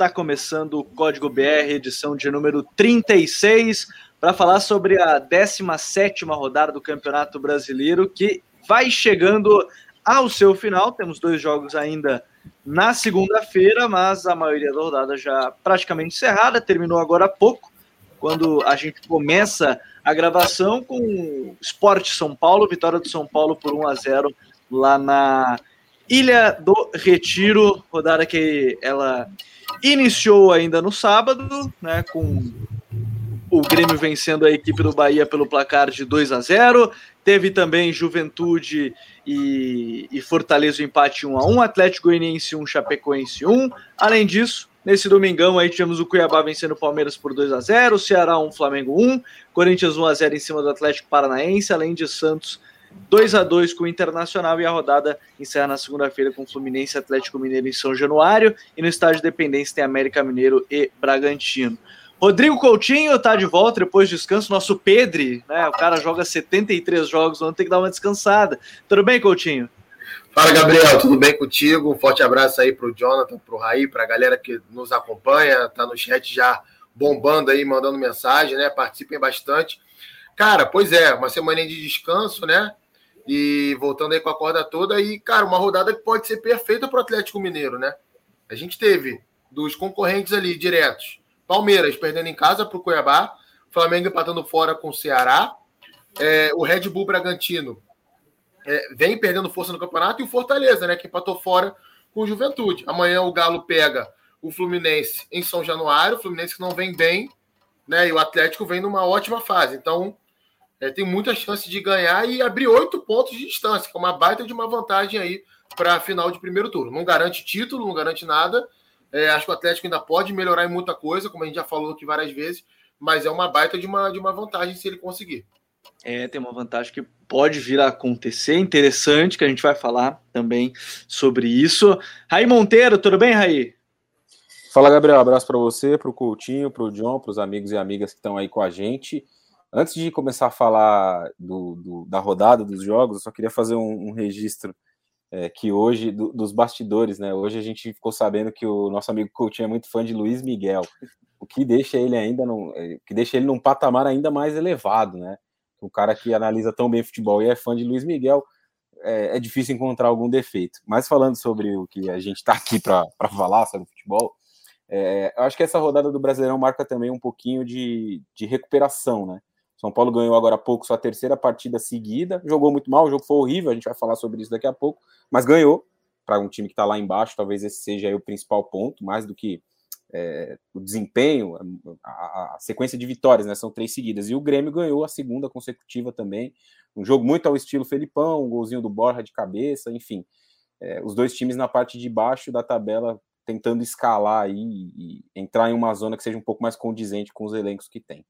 Está começando o Código BR, edição de número 36, para falar sobre a 17 rodada do Campeonato Brasileiro, que vai chegando ao seu final. Temos dois jogos ainda na segunda-feira, mas a maioria da rodada já praticamente encerrada. Terminou agora há pouco, quando a gente começa a gravação com o Esporte São Paulo, vitória do São Paulo por 1 a 0 lá na Ilha do Retiro, rodada que ela iniciou ainda no sábado, né, com o Grêmio vencendo a equipe do Bahia pelo placar de 2 a 0. Teve também Juventude e, e Fortaleza o empate 1 a 1, Atlético Goianiense 1, Chapecoense 1. Além disso, nesse domingão aí tivemos o Cuiabá vencendo o Palmeiras por 2 a 0, Ceará 1, Flamengo 1, Corinthians 1 a 0 em cima do Atlético Paranaense, além de Santos 2 a 2 com o Internacional e a rodada encerra na segunda-feira com Fluminense Atlético Mineiro em São Januário e no estádio Dependência tem América Mineiro e Bragantino. Rodrigo Coutinho está de volta depois do descanso, nosso Pedre, né? O cara joga 73 jogos, vamos ter que dar uma descansada. Tudo bem, Coutinho? Fala, Gabriel, tudo bem contigo? Um forte abraço aí pro Jonathan, pro Raí, pra galera que nos acompanha, tá no chat já bombando aí, mandando mensagem, né? Participem bastante. Cara, pois é, uma semana de descanso, né? E voltando aí com a corda toda, e, cara, uma rodada que pode ser perfeita para o Atlético Mineiro, né? A gente teve dos concorrentes ali diretos Palmeiras perdendo em casa para o Cuiabá, Flamengo empatando fora com o Ceará, é, o Red Bull Bragantino é, vem perdendo força no campeonato e o Fortaleza, né, que empatou fora com o Juventude. Amanhã o Galo pega o Fluminense em São Januário, o Fluminense que não vem bem, né, e o Atlético vem numa ótima fase. Então, é, tem muita chance de ganhar e abrir oito pontos de distância, que é uma baita de uma vantagem aí para a final de primeiro turno. Não garante título, não garante nada, é, acho que o Atlético ainda pode melhorar em muita coisa, como a gente já falou aqui várias vezes, mas é uma baita de uma, de uma vantagem se ele conseguir. É, tem uma vantagem que pode vir a acontecer, interessante, que a gente vai falar também sobre isso. Raí Monteiro, tudo bem, Raí? Fala, Gabriel. Abraço para você, para o Coutinho, para o John, para os amigos e amigas que estão aí com a gente. Antes de começar a falar do, do, da rodada dos jogos, eu só queria fazer um, um registro é, que hoje, do, dos bastidores, né? Hoje a gente ficou sabendo que o nosso amigo Coutinho é muito fã de Luiz Miguel, o que deixa ele ainda num, é, que deixa ele num patamar ainda mais elevado, né? O cara que analisa tão bem futebol e é fã de Luiz Miguel, é, é difícil encontrar algum defeito. Mas falando sobre o que a gente está aqui para falar sobre futebol, é, eu acho que essa rodada do Brasileirão marca também um pouquinho de, de recuperação, né? São Paulo ganhou agora há pouco sua terceira partida seguida, jogou muito mal, o jogo foi horrível, a gente vai falar sobre isso daqui a pouco, mas ganhou para um time que está lá embaixo, talvez esse seja o principal ponto, mais do que é, o desempenho, a, a, sequência de vitórias, né? São três seguidas. E o Grêmio ganhou a segunda consecutiva também. Um jogo muito ao estilo Felipão, um golzinho do Borja de cabeça, enfim. É, os dois times na parte de baixo da tabela tentando escalar aí e entrar em uma zona que seja um pouco mais condizente com os elencos que tem.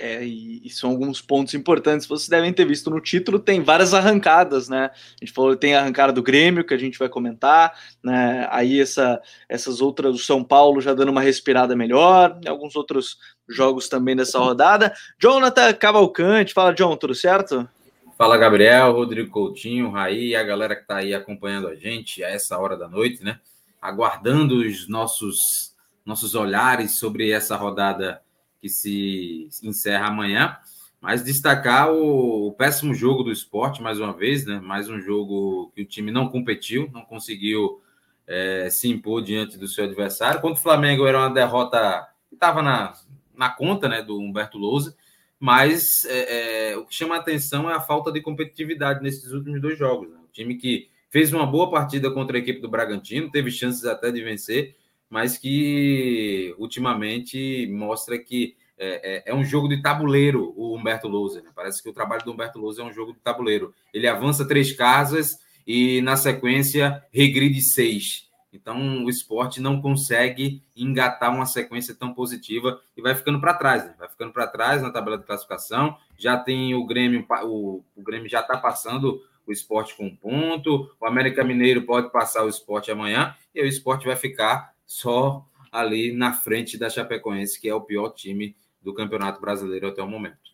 É, e, e, são alguns pontos importantes. Vocês devem ter visto no título, tem várias arrancadas, né? A gente falou, tem a arrancada do Grêmio, que a gente vai comentar, né? Aí essa, essas outras, o São Paulo já dando uma respirada melhor, alguns outros jogos também dessa rodada. Jonathan Cavalcante, fala, John, tudo certo? Fala, Gabriel, Rodrigo Coutinho, Raí e a galera que está aí acompanhando a gente a essa hora da noite, né? Aguardando os nossos, nossos olhares sobre essa rodada que se encerra amanhã. Mas destacar o, o, péssimo jogo do esporte, mais uma vez, né? Mais um jogo que o time não competiu, não conseguiu é, se impor diante do seu adversário. Contra o Flamengo era uma derrota que estava na, na conta né, do Humberto Lousa, mas é, é, o que chama a atenção é a falta de competitividade nesses últimos dois jogos. Né? O time que fez uma boa partida contra a equipe do Bragantino, teve chances até de vencer, mas que ultimamente mostra que é, é, é um jogo de tabuleiro o Humberto Lousa. Né? Parece que o trabalho do Humberto Lousa é um jogo de tabuleiro. Ele avança três casas e, na sequência, regride seis. Então, o esporte não consegue engatar uma sequência tão positiva e vai ficando para trás, né? vai ficando para trás na tabela de classificação. Já tem o Grêmio, o, o Grêmio já está passando o esporte com um ponto, o América Mineiro pode passar o esporte amanhã e o esporte vai ficar só ali na frente da Chapecoense, que é o pior time do Campeonato Brasileiro até o momento.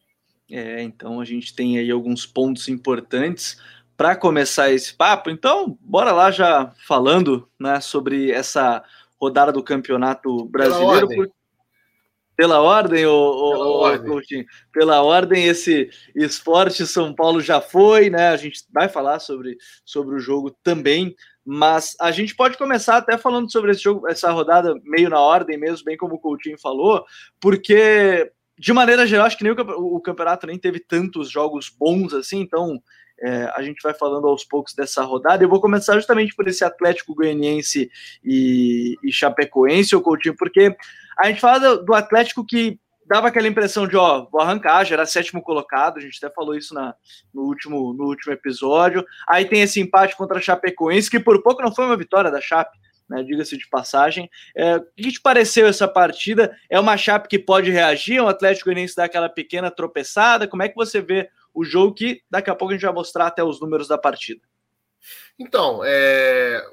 É, então a gente tem aí alguns pontos importantes para começar esse papo. Então, bora lá já falando, né, sobre essa rodada do Campeonato Brasileiro. Pela ordem, pela ordem, o, pela, o, ordem. pela ordem, esse esporte São Paulo já foi, né? A gente vai falar sobre, sobre o jogo também, mas a gente pode começar até falando sobre esse jogo, essa rodada meio na ordem mesmo, bem como o Coutinho falou, porque de maneira geral, acho que nem o, o campeonato nem teve tantos jogos bons assim, então é, a gente vai falando aos poucos dessa rodada. Eu vou começar justamente por esse Atlético Goianiense e, e Chapecoense, o Coutinho, porque a gente fala do, do Atlético que dava aquela impressão de, ó, vou arrancar, já era sétimo colocado, a gente até falou isso na, no, último, no último episódio. Aí tem esse empate contra a Chapecoense, que por pouco não foi uma vitória da Chape, né, diga-se de passagem. É, o que te pareceu essa partida? É uma Chape que pode reagir, um Atlético Goianiense dá aquela pequena tropeçada, como é que você vê o jogo que daqui a pouco a gente vai mostrar até os números da partida? Então, é,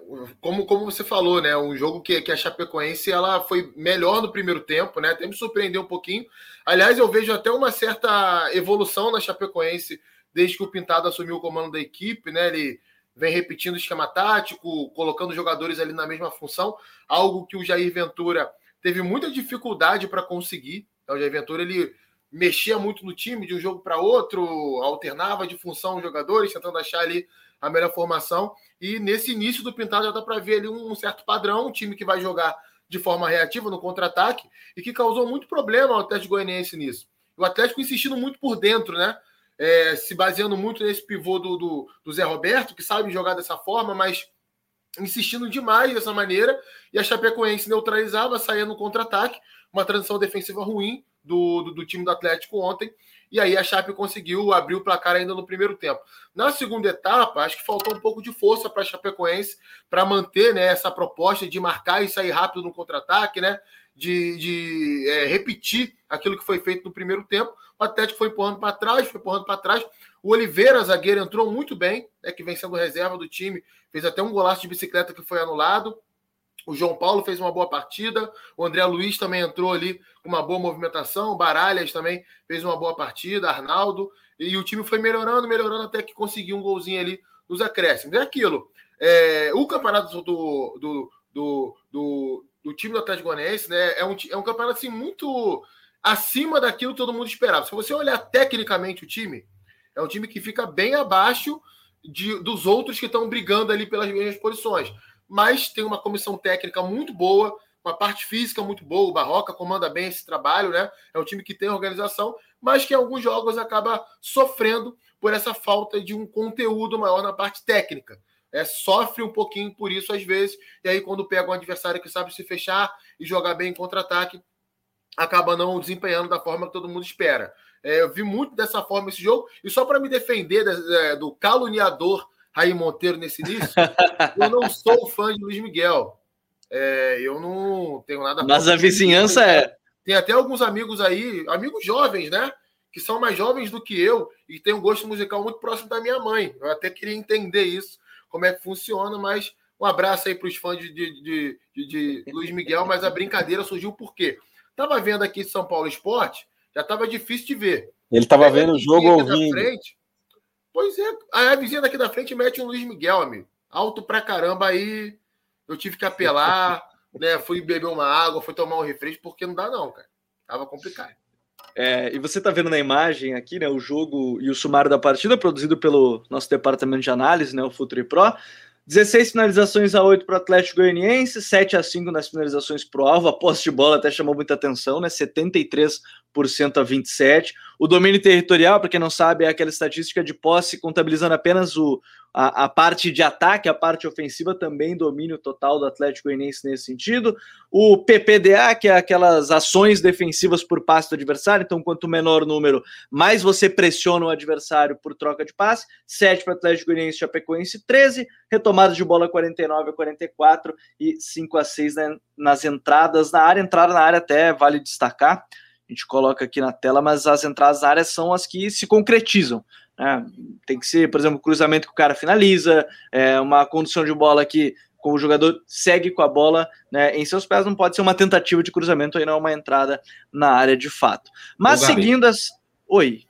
como, como você falou, né? Um jogo que, que a Chapecoense ela foi melhor no primeiro tempo, né? Até me surpreendeu um pouquinho. Aliás, eu vejo até uma certa evolução na Chapecoense desde que o Pintado assumiu o comando da equipe, né? Ele vem repetindo o esquema tático, colocando jogadores ali na mesma função, algo que o Jair Ventura teve muita dificuldade para conseguir. Então, o Jair Ventura ele mexia muito no time de um jogo para outro, alternava de função os jogadores, tentando achar ali a melhor formação. E nesse início do Pintado já dá para ver ali um certo padrão, um time que vai jogar de forma reativa no contra-ataque e que causou muito problema ao Atlético Goianiense nisso. O Atlético insistindo muito por dentro, né? É, se baseando muito nesse pivô do, do, do, Zé Roberto, que sabe jogar dessa forma, mas insistindo demais dessa maneira, e a Chapecoense neutralizava, saía no contra-ataque, uma transição defensiva ruim do, do, do time do Atlético ontem, e aí a Chape conseguiu abrir o placar ainda no primeiro tempo. Na segunda etapa, acho que faltou um pouco de força para a Chapecoense para manter né, essa proposta de marcar e sair rápido no contra-ataque, né? De, de é, repetir aquilo que foi feito no primeiro tempo. O Atlético foi empurrando para trás, foi empurrando para trás. O Oliveira, zagueiro, entrou muito bem, né, que vem sendo reserva do time, fez até um golaço de bicicleta que foi anulado. O João Paulo fez uma boa partida. O André Luiz também entrou ali com uma boa movimentação. Baralhas também fez uma boa partida. Arnaldo. E o time foi melhorando, melhorando até que conseguiu um golzinho ali nos acréscimos. É aquilo. É, o campeonato do, do, do, do, do time do Atlético Goianiense né, é, um, é um campeonato assim, muito acima daquilo que todo mundo esperava. Se você olhar tecnicamente o time, é um time que fica bem abaixo de, dos outros que estão brigando ali pelas mesmas posições mas tem uma comissão técnica muito boa, uma parte física muito boa. O Barroca comanda bem esse trabalho, né? É um time que tem organização, mas que em alguns jogos acaba sofrendo por essa falta de um conteúdo maior na parte técnica. É, sofre um pouquinho por isso às vezes, e aí quando pega um adversário que sabe se fechar e jogar bem em contra-ataque, acaba não desempenhando da forma que todo mundo espera. É, eu vi muito dessa forma esse jogo, e só para me defender do, do caluniador Raí Monteiro nesse início, eu não sou fã de Luiz Miguel. É, eu não tenho nada. Mas a vizinhança é. Tem até alguns amigos aí, amigos jovens, né? Que são mais jovens do que eu e têm um gosto musical muito próximo da minha mãe. Eu até queria entender isso, como é que funciona, mas um abraço aí para os fãs de, de, de, de, Luiz Miguel, mas a brincadeira surgiu por quê? Tava vendo aqui São Paulo Esporte, já estava difícil de ver. Ele estava vendo o jogo ouvindo. Frente, Pois é, a vizinha daqui da frente mete um Luiz Miguel, amigo. Alto pra caramba aí. Eu tive que apelar, né? Fui beber uma água, fui tomar um refresco, porque não dá, não, cara. Tava complicado. É, e você está vendo na imagem aqui, né, o jogo e o sumário da partida, produzido pelo nosso departamento de análise, né, o Futuri Pro. 16 finalizações a 8 para o Atlético Goianiense, 7 a 5 nas finalizações para o alvo. A posse de bola até chamou muita atenção, né? 73% a 27%. O domínio territorial, para quem não sabe, é aquela estatística de posse contabilizando apenas o, a, a, parte de ataque, a parte ofensiva também domínio total do Atlético Goianiense nesse sentido. O PPDA, que é aquelas ações defensivas por passe do adversário, então quanto menor o número, mais você pressiona o adversário por troca de passe. 7 para Atlético Goianiense, Chapecoense 13, retomadas de bola 49 a 44 e 5 a 6 né, nas entradas na área. Entrada na área até vale destacar, a gente coloca aqui na tela, mas as entradas na área são as que se concretizam. Né? Tem que ser, por exemplo, cruzamento que o cara finaliza, é, uma condução de bola que o jogador segue com a bola né, em seus pés, não pode ser uma tentativa de cruzamento, aí não é uma entrada na área de fato. Mas Ô, seguindo as. Oi.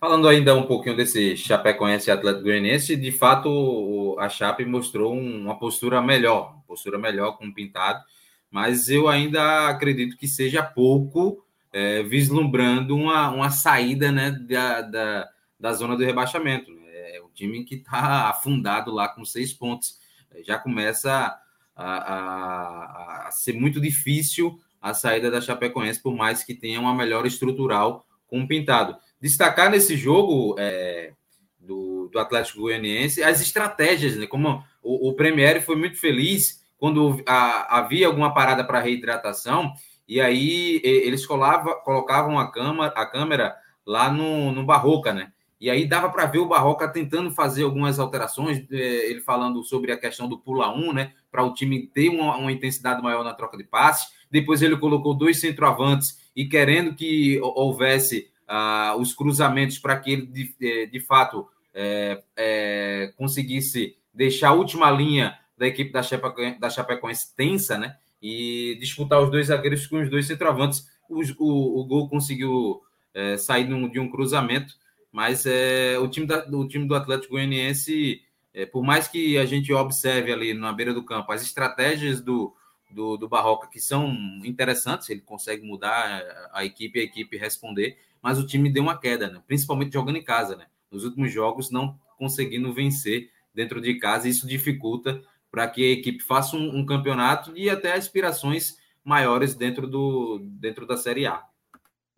Falando ainda um pouquinho desse Chapecoense Atlético Goianiense, de fato a Chape mostrou uma postura melhor, postura melhor com o Pintado, mas eu ainda acredito que seja pouco, é, vislumbrando uma, uma saída né, da, da, da zona do rebaixamento. Né? É o time que está afundado lá com seis pontos. Já começa a, a, a, ser muito difícil a saída da Chapecoense, por mais que tenha uma melhor estrutural com o Pintado. Destacar nesse jogo é, do, do Atlético Goianiense as estratégias, né? como o, o Premier foi muito feliz quando a, havia alguma parada para reidratação, e aí eles colava, colocavam a, cama, a câmera lá no, no Barroca, né? E aí dava para ver o Barroca tentando fazer algumas alterações, é, ele falando sobre a questão do pula 1, né? Para o time ter uma, uma, intensidade maior na troca de passes. Depois ele colocou dois centroavantes e querendo que houvesse uh, os cruzamentos para que ele, de, é, de fato, é, é, conseguisse deixar a última linha da equipe da Chapecoense, da Chapecoense tensa, né? E disputar os dois zagueiros com os dois centroavantes. O, o, o gol conseguiu é, sair de um cruzamento mas é, o, time da, o time do Atlético Goianiense, é, por mais que a gente observe ali na beira do campo as estratégias do, do, do Barroca, que são interessantes, ele consegue mudar a equipe e a equipe responder, mas o time deu uma queda, né? principalmente jogando em casa. Né? Nos últimos jogos, não conseguindo vencer dentro de casa, isso dificulta para que a equipe faça um, um campeonato e até aspirações maiores dentro, do, dentro da Série A.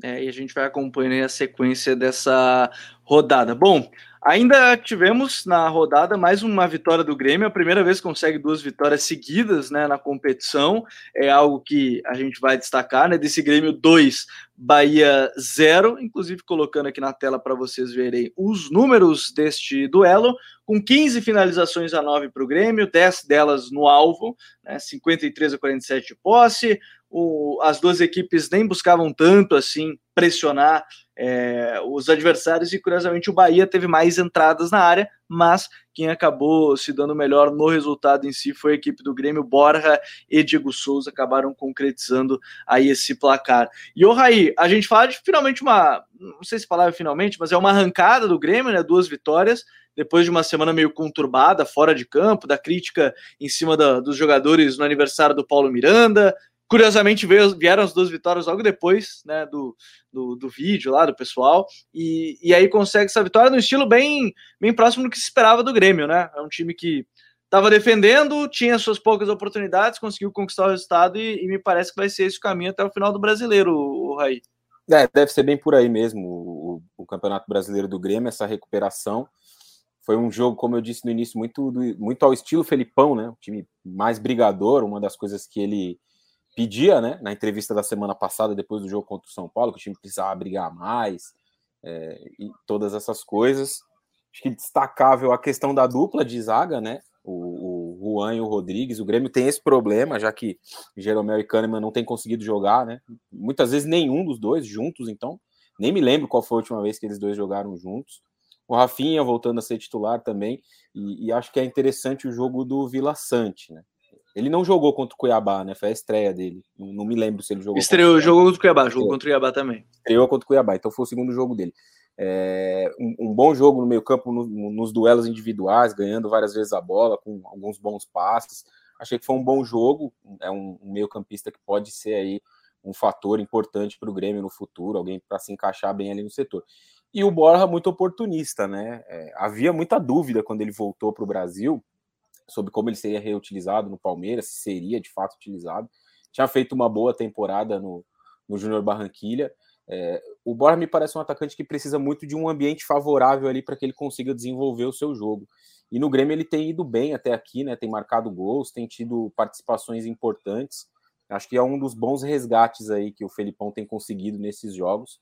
É, e a gente vai acompanhando a sequência dessa rodada. Bom, ainda tivemos na rodada mais uma vitória do Grêmio, a primeira vez que consegue duas vitórias seguidas né, na competição, é algo que a gente vai destacar, né? Desse Grêmio 2, Bahia 0, inclusive colocando aqui na tela para vocês verem os números deste duelo, com 15 finalizações a 9 para o Grêmio, 10 delas no alvo, né, 53 a 47 de posse, o, as duas equipes nem buscavam tanto assim pressionar é, os adversários e curiosamente o Bahia teve mais entradas na área, mas quem acabou se dando melhor no resultado em si foi a equipe do Grêmio, Borja e Diego Souza acabaram concretizando aí esse placar. E o Raí, a gente fala de finalmente uma, não sei se palavra finalmente, mas é uma arrancada do Grêmio, né, duas vitórias, depois de uma semana meio conturbada, fora de campo, da crítica em cima da, dos jogadores no aniversário do Paulo Miranda, Curiosamente, veio, vieram as duas vitórias logo depois né, do, do, do, vídeo lá do pessoal, e, e aí consegue essa vitória no estilo bem, bem próximo do que se esperava do Grêmio, né? É um time que estava defendendo, tinha suas poucas oportunidades, conseguiu conquistar o resultado, e, e, me parece que vai ser esse o caminho até o final do brasileiro, o, o Raí. É, deve ser bem por aí mesmo o, o, Campeonato Brasileiro do Grêmio, essa recuperação. Foi um jogo, como eu disse no início, muito, muito ao estilo Felipão, né? Um time mais brigador, uma das coisas que ele pedia, né, na entrevista da semana passada, depois do jogo contra o São Paulo, que o time precisava brigar mais é, e todas essas coisas. Acho que destacável a questão da dupla de zaga, né? O, o Juan e o Rodrigues. O Grêmio tem esse problema, já que Jeromel e Kahneman não tem conseguido jogar, né? Muitas vezes nenhum dos dois juntos, então nem me lembro qual foi a última vez que eles dois jogaram juntos. O Rafinha voltando a ser titular também, e, e acho que é interessante o jogo do Vila Sante, né? Ele não jogou contra o Cuiabá, né? Foi a estreia dele. Não, não me lembro se ele jogou. Estreou, contra jogou contra o Cuiabá, jogou contra o Cuiabá também. Estreou contra o Cuiabá, então foi o segundo jogo dele. É, um, um, bom jogo no meio-campo, no, nos duelos individuais, ganhando várias vezes a bola, com alguns bons passes. Achei que foi um bom jogo. É um, um meio-campista que pode ser aí um fator importante para o Grêmio no futuro, alguém para se encaixar bem ali no setor. E o Borja muito oportunista, né? É, havia muita dúvida quando ele voltou para o Brasil sobre como ele seria reutilizado no Palmeiras, se seria de fato utilizado. Tinha feito uma boa temporada no, no Júnior Barranquilha. É, o Borja me parece um atacante que precisa muito de um ambiente favorável ali para que ele consiga desenvolver o seu jogo. E no Grêmio ele tem ido bem até aqui, né? Tem marcado gols, tem tido participações importantes. Acho que é um dos bons resgates aí que o Felipão tem conseguido nesses jogos.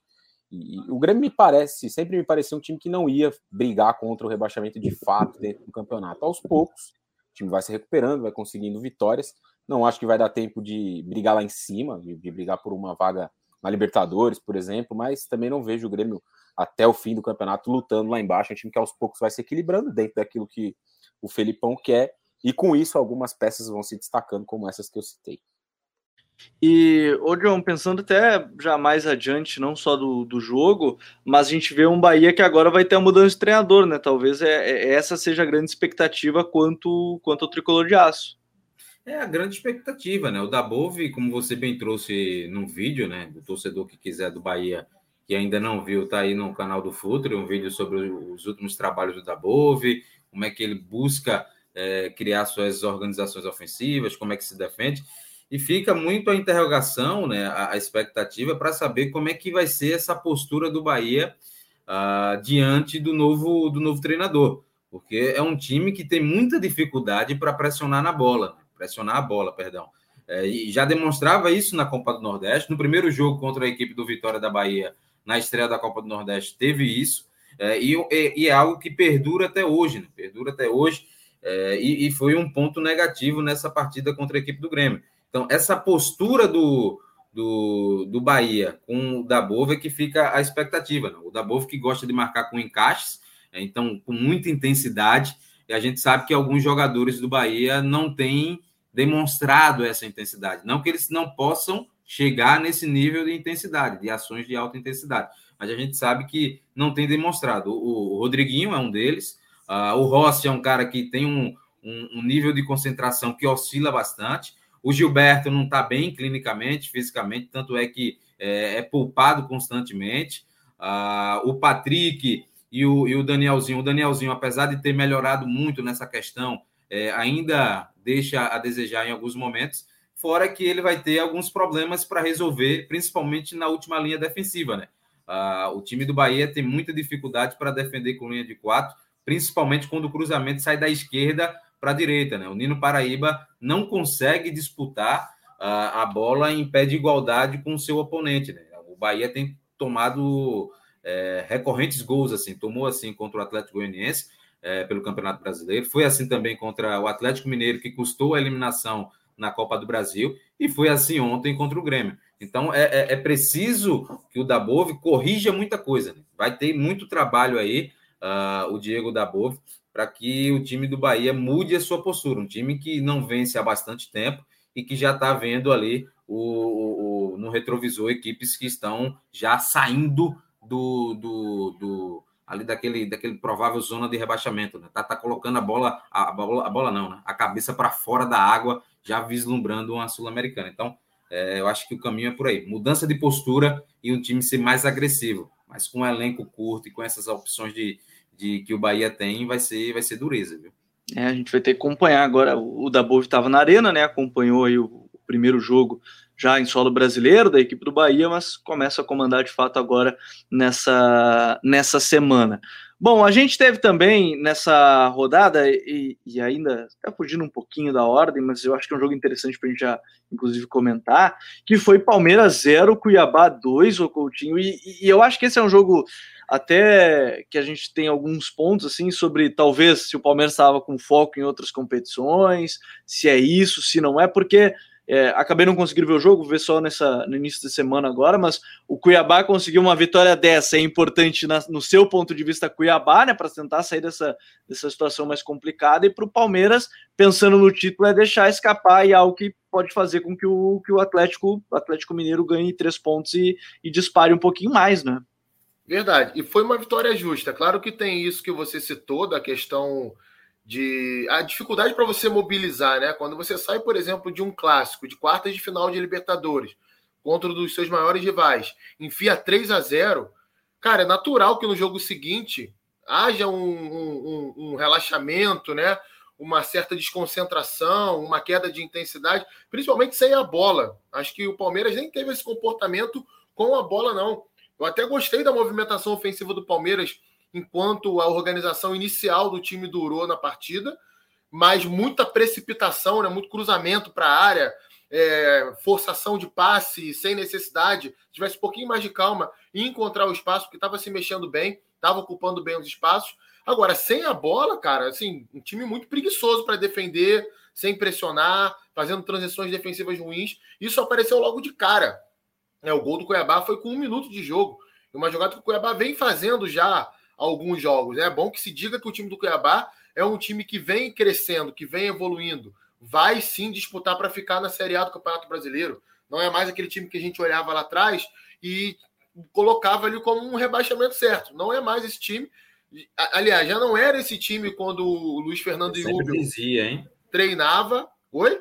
E, e o Grêmio me parece, sempre me pareceu um time que não ia brigar contra o rebaixamento de fato dentro do campeonato. Aos poucos, o time vai se recuperando, vai conseguindo vitórias. Não acho que vai dar tempo de brigar lá em cima, de, de brigar por uma vaga na Libertadores, por exemplo, mas também não vejo o Grêmio até o fim do campeonato lutando lá embaixo. É um time que aos poucos vai se equilibrando dentro daquilo que o Felipão quer, e com isso algumas peças vão se destacando, como essas que eu citei. E, ô John, pensando até já mais adiante, não só do, do jogo, mas a gente vê um Bahia que agora vai ter a mudança de treinador, né? Talvez é, é essa seja a grande expectativa quanto, quanto ao tricolor de aço. é a grande expectativa, né? O Dabove, como você bem trouxe num vídeo, né? Do torcedor que quiser do Bahia, que ainda não viu, tá aí no canal do Futre, um vídeo sobre os últimos trabalhos do Dabove, como é que ele busca é, criar suas organizações ofensivas, como é que se defende. E fica muito a interrogação, né? A, expectativa para saber como é que vai ser essa postura do Bahia uh, diante do novo, do novo treinador, porque é um time que tem muita dificuldade para pressionar na bola, pressionar a bola, perdão. É, e já demonstrava isso na Copa do Nordeste. No primeiro jogo contra a equipe do Vitória da Bahia, na estreia da Copa do Nordeste, teve isso. É, e, e, é algo que perdura até hoje, né? perdura até hoje. É, e, e, foi um ponto negativo nessa partida contra a equipe do Grêmio. Então, essa postura do, do, do Bahia com o Dabov é que fica a expectativa. Né? O Dabov que gosta de marcar com encaixes, é, então com muita intensidade, e a gente sabe que alguns jogadores do Bahia não têm demonstrado essa intensidade. Não que eles não possam chegar nesse nível de intensidade, de ações de alta intensidade, mas a gente sabe que não tem demonstrado. O, o Rodriguinho é um deles, uh, o Rossi é um cara que tem um, um, um nível de concentração que oscila bastante. O Gilberto não está bem clinicamente, fisicamente, tanto é que é, é poupado constantemente. Uh, o Patrick e o, e o Danielzinho. O Danielzinho, apesar de ter melhorado muito nessa questão, é, ainda deixa a desejar em alguns momentos, fora que ele vai ter alguns problemas para resolver, principalmente na última linha defensiva, né? Uh, o time do Bahia tem muita dificuldade para defender com linha de quatro, principalmente quando o cruzamento sai da esquerda para a direita, né? O Nino Paraíba não consegue disputar uh, a bola em pé de igualdade com o seu oponente, né? O Bahia tem tomado é, recorrentes gols, assim, tomou assim contra o Atlético Goianiense, é, pelo Campeonato Brasileiro. Foi assim também contra o Atlético Mineiro, que custou a eliminação na Copa do Brasil, e foi assim ontem contra o Grêmio. Então é, é, é preciso que o Dabove corrija muita coisa. Né? Vai ter muito trabalho aí, uh, o Diego Dabove, para que o time do Bahia mude a sua postura. Um time que não vence há bastante tempo e que já está vendo ali o, o, o, no retrovisor equipes que estão já saindo do, do, do ali daquele, daquele provável zona de rebaixamento, né? Tá, tá colocando a bola, a, bola, a bola não, né? A cabeça para fora da água, já vislumbrando uma sul-americana. Então, é, eu acho que o caminho é por aí. Mudança de postura e um time ser mais agressivo, mas com um elenco curto e com essas opções de, de que o Bahia tem, vai ser, vai ser dureza, viu? É, a gente vai ter que acompanhar agora. O Dabov estava na arena, né? Acompanhou aí o, o primeiro jogo já em solo brasileiro da equipe do Bahia, mas começa a comandar de fato agora nessa, nessa semana. Bom, a gente teve também nessa rodada, e, e ainda está fugindo um pouquinho da ordem, mas eu acho que é um jogo interessante para a gente já, inclusive, comentar, que foi Palmeiras 0, Cuiabá 2, o Coutinho, e, e eu acho que esse é um jogo até que a gente tem alguns pontos assim sobre talvez se o Palmeiras estava com foco em outras competições, se é isso, se não é, porque é, acabei não conseguindo ver o jogo, ver só nessa, no início da semana agora, mas o Cuiabá conseguiu uma vitória dessa, é importante na, no seu ponto de vista Cuiabá, né, para tentar sair dessa, dessa situação mais complicada, e para o Palmeiras, pensando no título, é deixar escapar e algo que pode fazer com que o, que o Atlético, Atlético Mineiro ganhe três pontos e, e dispare um pouquinho mais, né? Verdade, e foi uma vitória justa. Claro que tem isso que você citou da questão de a dificuldade para você mobilizar, né? Quando você sai, por exemplo, de um clássico, de quartas de final de Libertadores, contra um dos seus maiores rivais, enfia 3 a 0 cara, é natural que no jogo seguinte haja um, um, um relaxamento, né? Uma certa desconcentração, uma queda de intensidade, principalmente sem a bola. Acho que o Palmeiras nem teve esse comportamento com a bola, não. Eu até gostei da movimentação ofensiva do Palmeiras enquanto a organização inicial do time durou na partida, mas muita precipitação, né, muito cruzamento para a área, é, forçação de passe sem necessidade. Se tivesse um pouquinho mais de calma e encontrar o espaço, porque estava se mexendo bem, estava ocupando bem os espaços. Agora, sem a bola, cara, assim, um time muito preguiçoso para defender, sem pressionar, fazendo transições defensivas ruins. Isso apareceu logo de cara. É, o gol do Cuiabá foi com um minuto de jogo. Uma jogada que o Cuiabá vem fazendo já alguns jogos. É bom que se diga que o time do Cuiabá é um time que vem crescendo, que vem evoluindo, vai sim disputar para ficar na Série A do Campeonato Brasileiro. Não é mais aquele time que a gente olhava lá atrás e colocava ali como um rebaixamento certo. Não é mais esse time. Aliás, já não era esse time quando o Luiz Fernando e Rubio dizia, hein? treinava. Oi?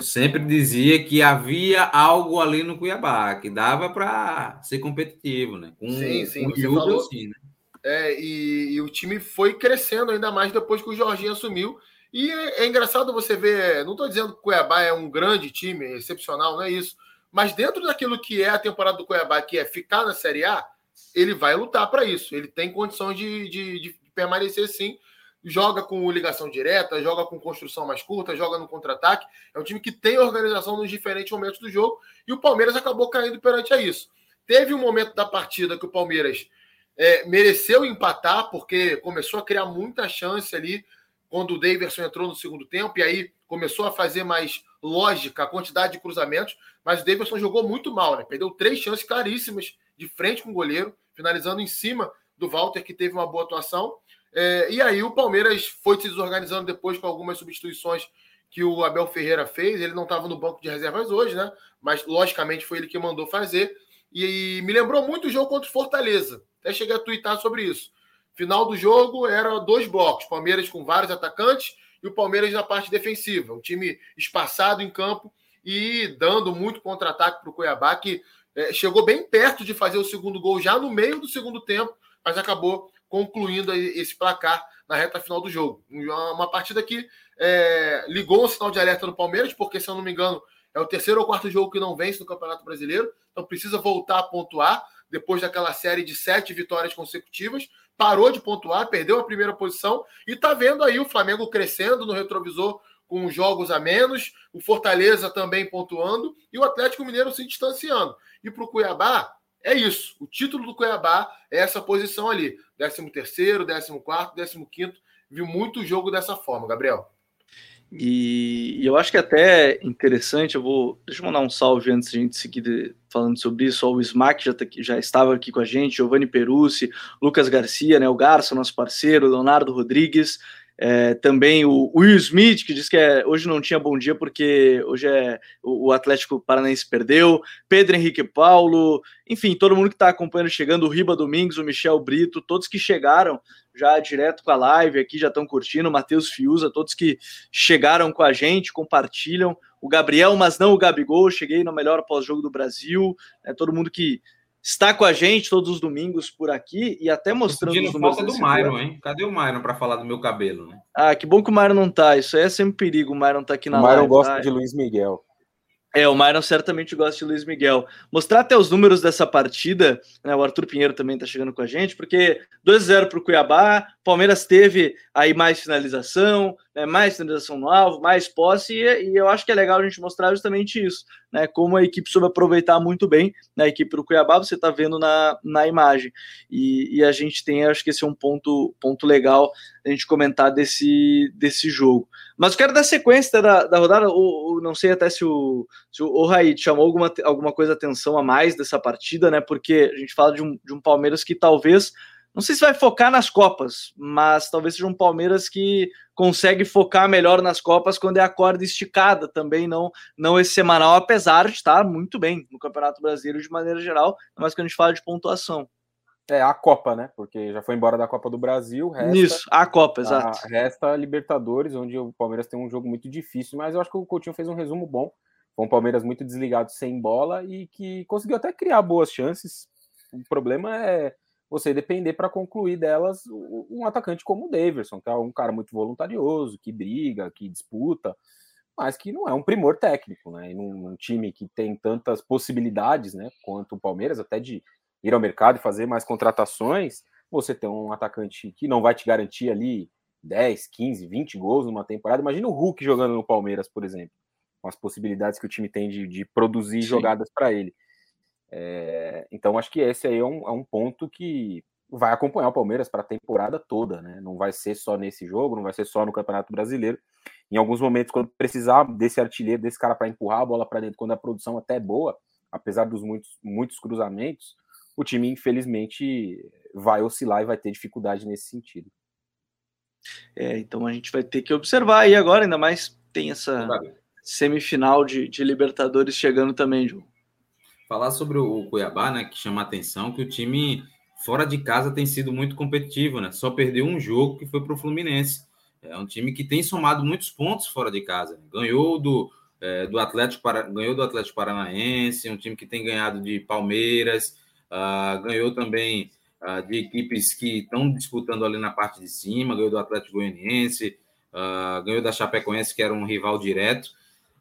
sempre dizia que havia algo ali no Cuiabá, que dava para ser competitivo, né? Com, sim, sim, com você falou. Assim, né? É, e, e, o time foi crescendo ainda mais depois que o Jorginho assumiu. E é, é engraçado você ver, não estou dizendo que o Cuiabá é um grande time, excepcional, não é isso. Mas dentro daquilo que é a temporada do Cuiabá, que é ficar na Série A, ele vai lutar para isso. Ele tem condições de, de, de permanecer sim joga com ligação direta, joga com construção mais curta, joga no contra-ataque. É um time que tem organização nos diferentes momentos do jogo e o Palmeiras acabou caindo perante a isso. Teve um momento da partida que o Palmeiras é, mereceu empatar, porque começou a criar muita chance ali quando o Davidson entrou no segundo tempo, e aí começou a fazer mais lógica a quantidade de cruzamentos, mas o Davidson jogou muito mal, né? Perdeu três chances claríssimas de frente com o goleiro, finalizando em cima do Walter, que teve uma boa atuação. É, e aí o Palmeiras foi se desorganizando depois com algumas substituições que o Abel Ferreira fez. Ele não estava no banco de reservas hoje, né? Mas logicamente foi ele que mandou fazer. E, e me lembrou muito o jogo contra o Fortaleza. Até cheguei a twittar sobre isso. Final do jogo era dois blocos: Palmeiras com vários atacantes e o Palmeiras na parte defensiva. Um time espaçado em campo e dando muito contra-ataque para o Cuiabá, que é, chegou bem perto de fazer o segundo gol já no meio do segundo tempo, mas acabou concluindo esse placar na reta final do jogo. Uma partida que é, ligou o sinal de alerta no Palmeiras, porque, se eu não me engano, é o terceiro ou quarto jogo que não vence no Campeonato Brasileiro, então precisa voltar a pontuar depois daquela série de sete vitórias consecutivas. Parou de pontuar, perdeu a primeira posição e está vendo aí o Flamengo crescendo no retrovisor com jogos a menos, o Fortaleza também pontuando e o Atlético Mineiro se distanciando. E para o Cuiabá, é isso. O título do Cuiabá é essa posição ali. 13 terceiro, 14 quarto, 15 quinto. Viu muito jogo dessa forma, Gabriel. E, e, eu acho que até interessante, eu vou. Deixa eu mandar um salve antes de a gente seguir falando sobre isso. Ó, o Smack já, tá já estava aqui com a gente, Giovanni Perucci, Lucas Garcia, né, o Garça, nosso parceiro, Leonardo Rodrigues, é, também o Will Smith, que diz que é, hoje não tinha bom dia porque hoje é o, o Atlético Paranaense perdeu, Pedro Henrique Paulo, enfim, todo mundo que está acompanhando chegando, o Riba Domingos, o Michel Brito, todos que chegaram já direto com a live aqui, já estão curtindo, o Matheus Fiuza, todos que chegaram com a gente, compartilham, o Gabriel, mas não o Gabigol, cheguei no melhor pós-jogo do Brasil, é, todo mundo que está com a gente todos os domingos por aqui e até mostrando os números. falta do Myron, hein? Cadê o Myron para falar do meu cabelo, né? Ah, que bom que o Myron não tá. Isso aí é sempre perigo, o Myron tá aqui na o live. O Myron gosta tá? de Luiz Miguel. É, o Myron certamente gosta de Luiz Miguel. Mostrar até os números dessa partida, né? O Arthur Pinheiro também está chegando com a gente, porque 2-0 para o Cuiabá, Palmeiras teve aí mais finalização, né, mais finalização no alvo, mais posse, e, e, eu acho que é legal a gente mostrar justamente isso, né? Como a equipe soube aproveitar muito bem né, a equipe do Cuiabá, você está vendo na, na imagem. E, e, a gente tem, acho que esse é um ponto, ponto legal a gente comentar desse, desse jogo. Mas eu quero dar sequência da, da rodada. O, o, não sei até se o, se o Raí chamou alguma, alguma coisa atenção a mais dessa partida, né? Porque a gente fala de um, de um Palmeiras que talvez. Não sei se vai focar nas Copas, mas talvez seja um Palmeiras que consegue focar melhor nas Copas quando é a corda esticada também, não, não esse semanal, apesar de estar muito bem no Campeonato Brasileiro de maneira geral, mas quando a gente fala de pontuação. É, a Copa, né? Porque já foi embora da Copa do Brasil. Resta, Isso, a Copa, exato. A, resta a Libertadores, onde o Palmeiras tem um jogo muito difícil, mas eu acho que o Coutinho fez um resumo bom. Foi um Palmeiras muito desligado sem bola e que conseguiu até criar boas chances. O problema é você depender para concluir delas um atacante como o Daverson, que é um cara muito voluntarioso, que briga, que disputa, mas que não é um primor técnico, né? E num, num time que tem tantas possibilidades, né, quanto o Palmeiras, até de ir ao mercado e fazer mais contratações, você tem um atacante que não vai te garantir ali 10, 15, 20 gols numa temporada. Imagina o Hulk jogando no Palmeiras, por exemplo, com as possibilidades que o time tem de, de produzir Sim. jogadas para ele. É, então, acho que esse aí é um, é um ponto que vai acompanhar o Palmeiras para a temporada toda, né? Não vai ser só nesse jogo, não vai ser só no Campeonato Brasileiro. Em alguns momentos, quando precisar desse artilheiro, desse cara para empurrar a bola para dentro, quando a produção até é boa, apesar dos muitos, muitos cruzamentos, o time, infelizmente, vai oscilar e vai ter dificuldade nesse sentido. É, então a gente vai ter que observar aí agora, ainda mais tem essa semifinal de, de Libertadores chegando também, João. Falar sobre o Cuiabá, né, que chama a atenção, que o time fora de casa tem sido muito competitivo, né? Só perdeu um jogo que foi para o Fluminense. É um time que tem somado muitos pontos fora de casa. Ganhou do, é, do Atlético ganhou do Atlético Paranaense, um time que tem ganhado de Palmeiras, uh, ganhou também uh, de equipes que estão disputando ali na parte de cima, ganhou do Atlético Goianiense, uh, ganhou da Chapecoense, que era um rival direto,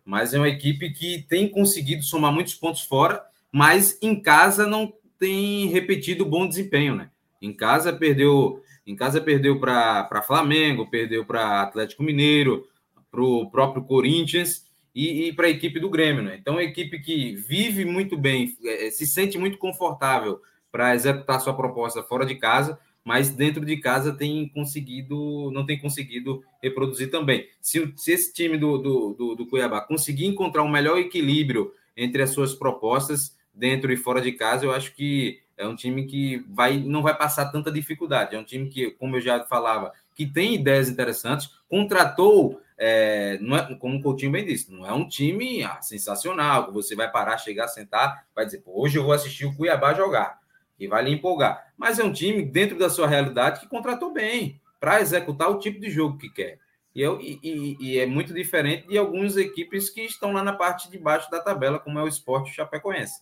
mas é uma equipe que tem conseguido somar muitos pontos fora, mas em casa não tem repetido bom desempenho, né? Em casa perdeu, em casa perdeu para Flamengo, perdeu para Atlético Mineiro, para o próprio Corinthians e, e para a equipe do Grêmio, né? Então, é uma equipe que vive muito bem, é, se sente muito confortável para executar sua proposta fora de casa, mas dentro de casa tem conseguido, não tem conseguido reproduzir também. Se, se esse time do, do, do, do Cuiabá conseguir encontrar um melhor equilíbrio entre as suas propostas, dentro e fora de casa, eu acho que é um time que vai, não vai passar tanta dificuldade. É um time que, como eu já falava, que tem ideias interessantes, contratou, é, não é, como o Coutinho bem disse, não é um time ah, sensacional, que você vai parar, chegar, sentar, vai dizer, hoje eu vou assistir o Cuiabá jogar, e vai lhe empolgar. Mas é um time, dentro da sua realidade, que contratou bem, para executar o tipo de jogo que quer. E, eu, e, e, é muito diferente de algumas equipes que estão lá na parte de baixo da tabela, como é o Esporte Chapecoense.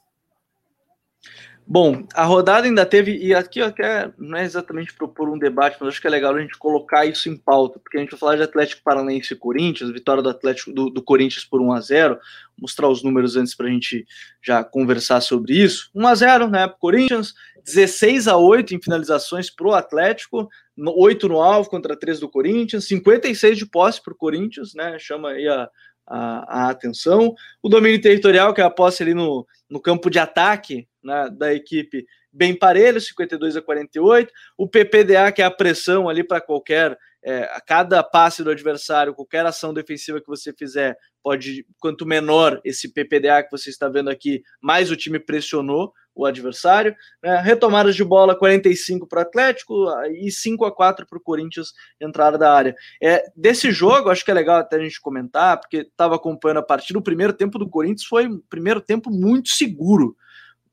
Bom, a rodada ainda teve, e aqui eu quero, não é exatamente propor um debate, mas acho que é legal a gente colocar isso em pauta, porque a gente vai falar de Atlético Paranaense e Corinthians, vitória do Atlético do, do Corinthians por 1 a 0 mostrar os números antes para a gente já conversar sobre isso. 1 a 0 né, Corinthians, 16 a 8 em finalizações para o Atlético, 8 no alvo contra 3 do Corinthians, 56 de posse para o Corinthians, né, chama aí a, a, a, atenção. O domínio territorial, que é a posse ali no, no campo de ataque né, da equipe, bem parelho, 52 a 48. O PPDA, que é a pressão ali para qualquer, é, a cada passe do adversário, qualquer ação defensiva que você fizer, pode, quanto menor esse PPDA que você está vendo aqui, mais o time pressionou o adversário. Né? Retomadas de bola 45 para o Atlético e 5 a 4 para o Corinthians entrada da área. É, desse jogo, acho que é legal até a gente comentar, porque estava acompanhando a partida. O primeiro tempo do Corinthians foi um primeiro tempo muito seguro.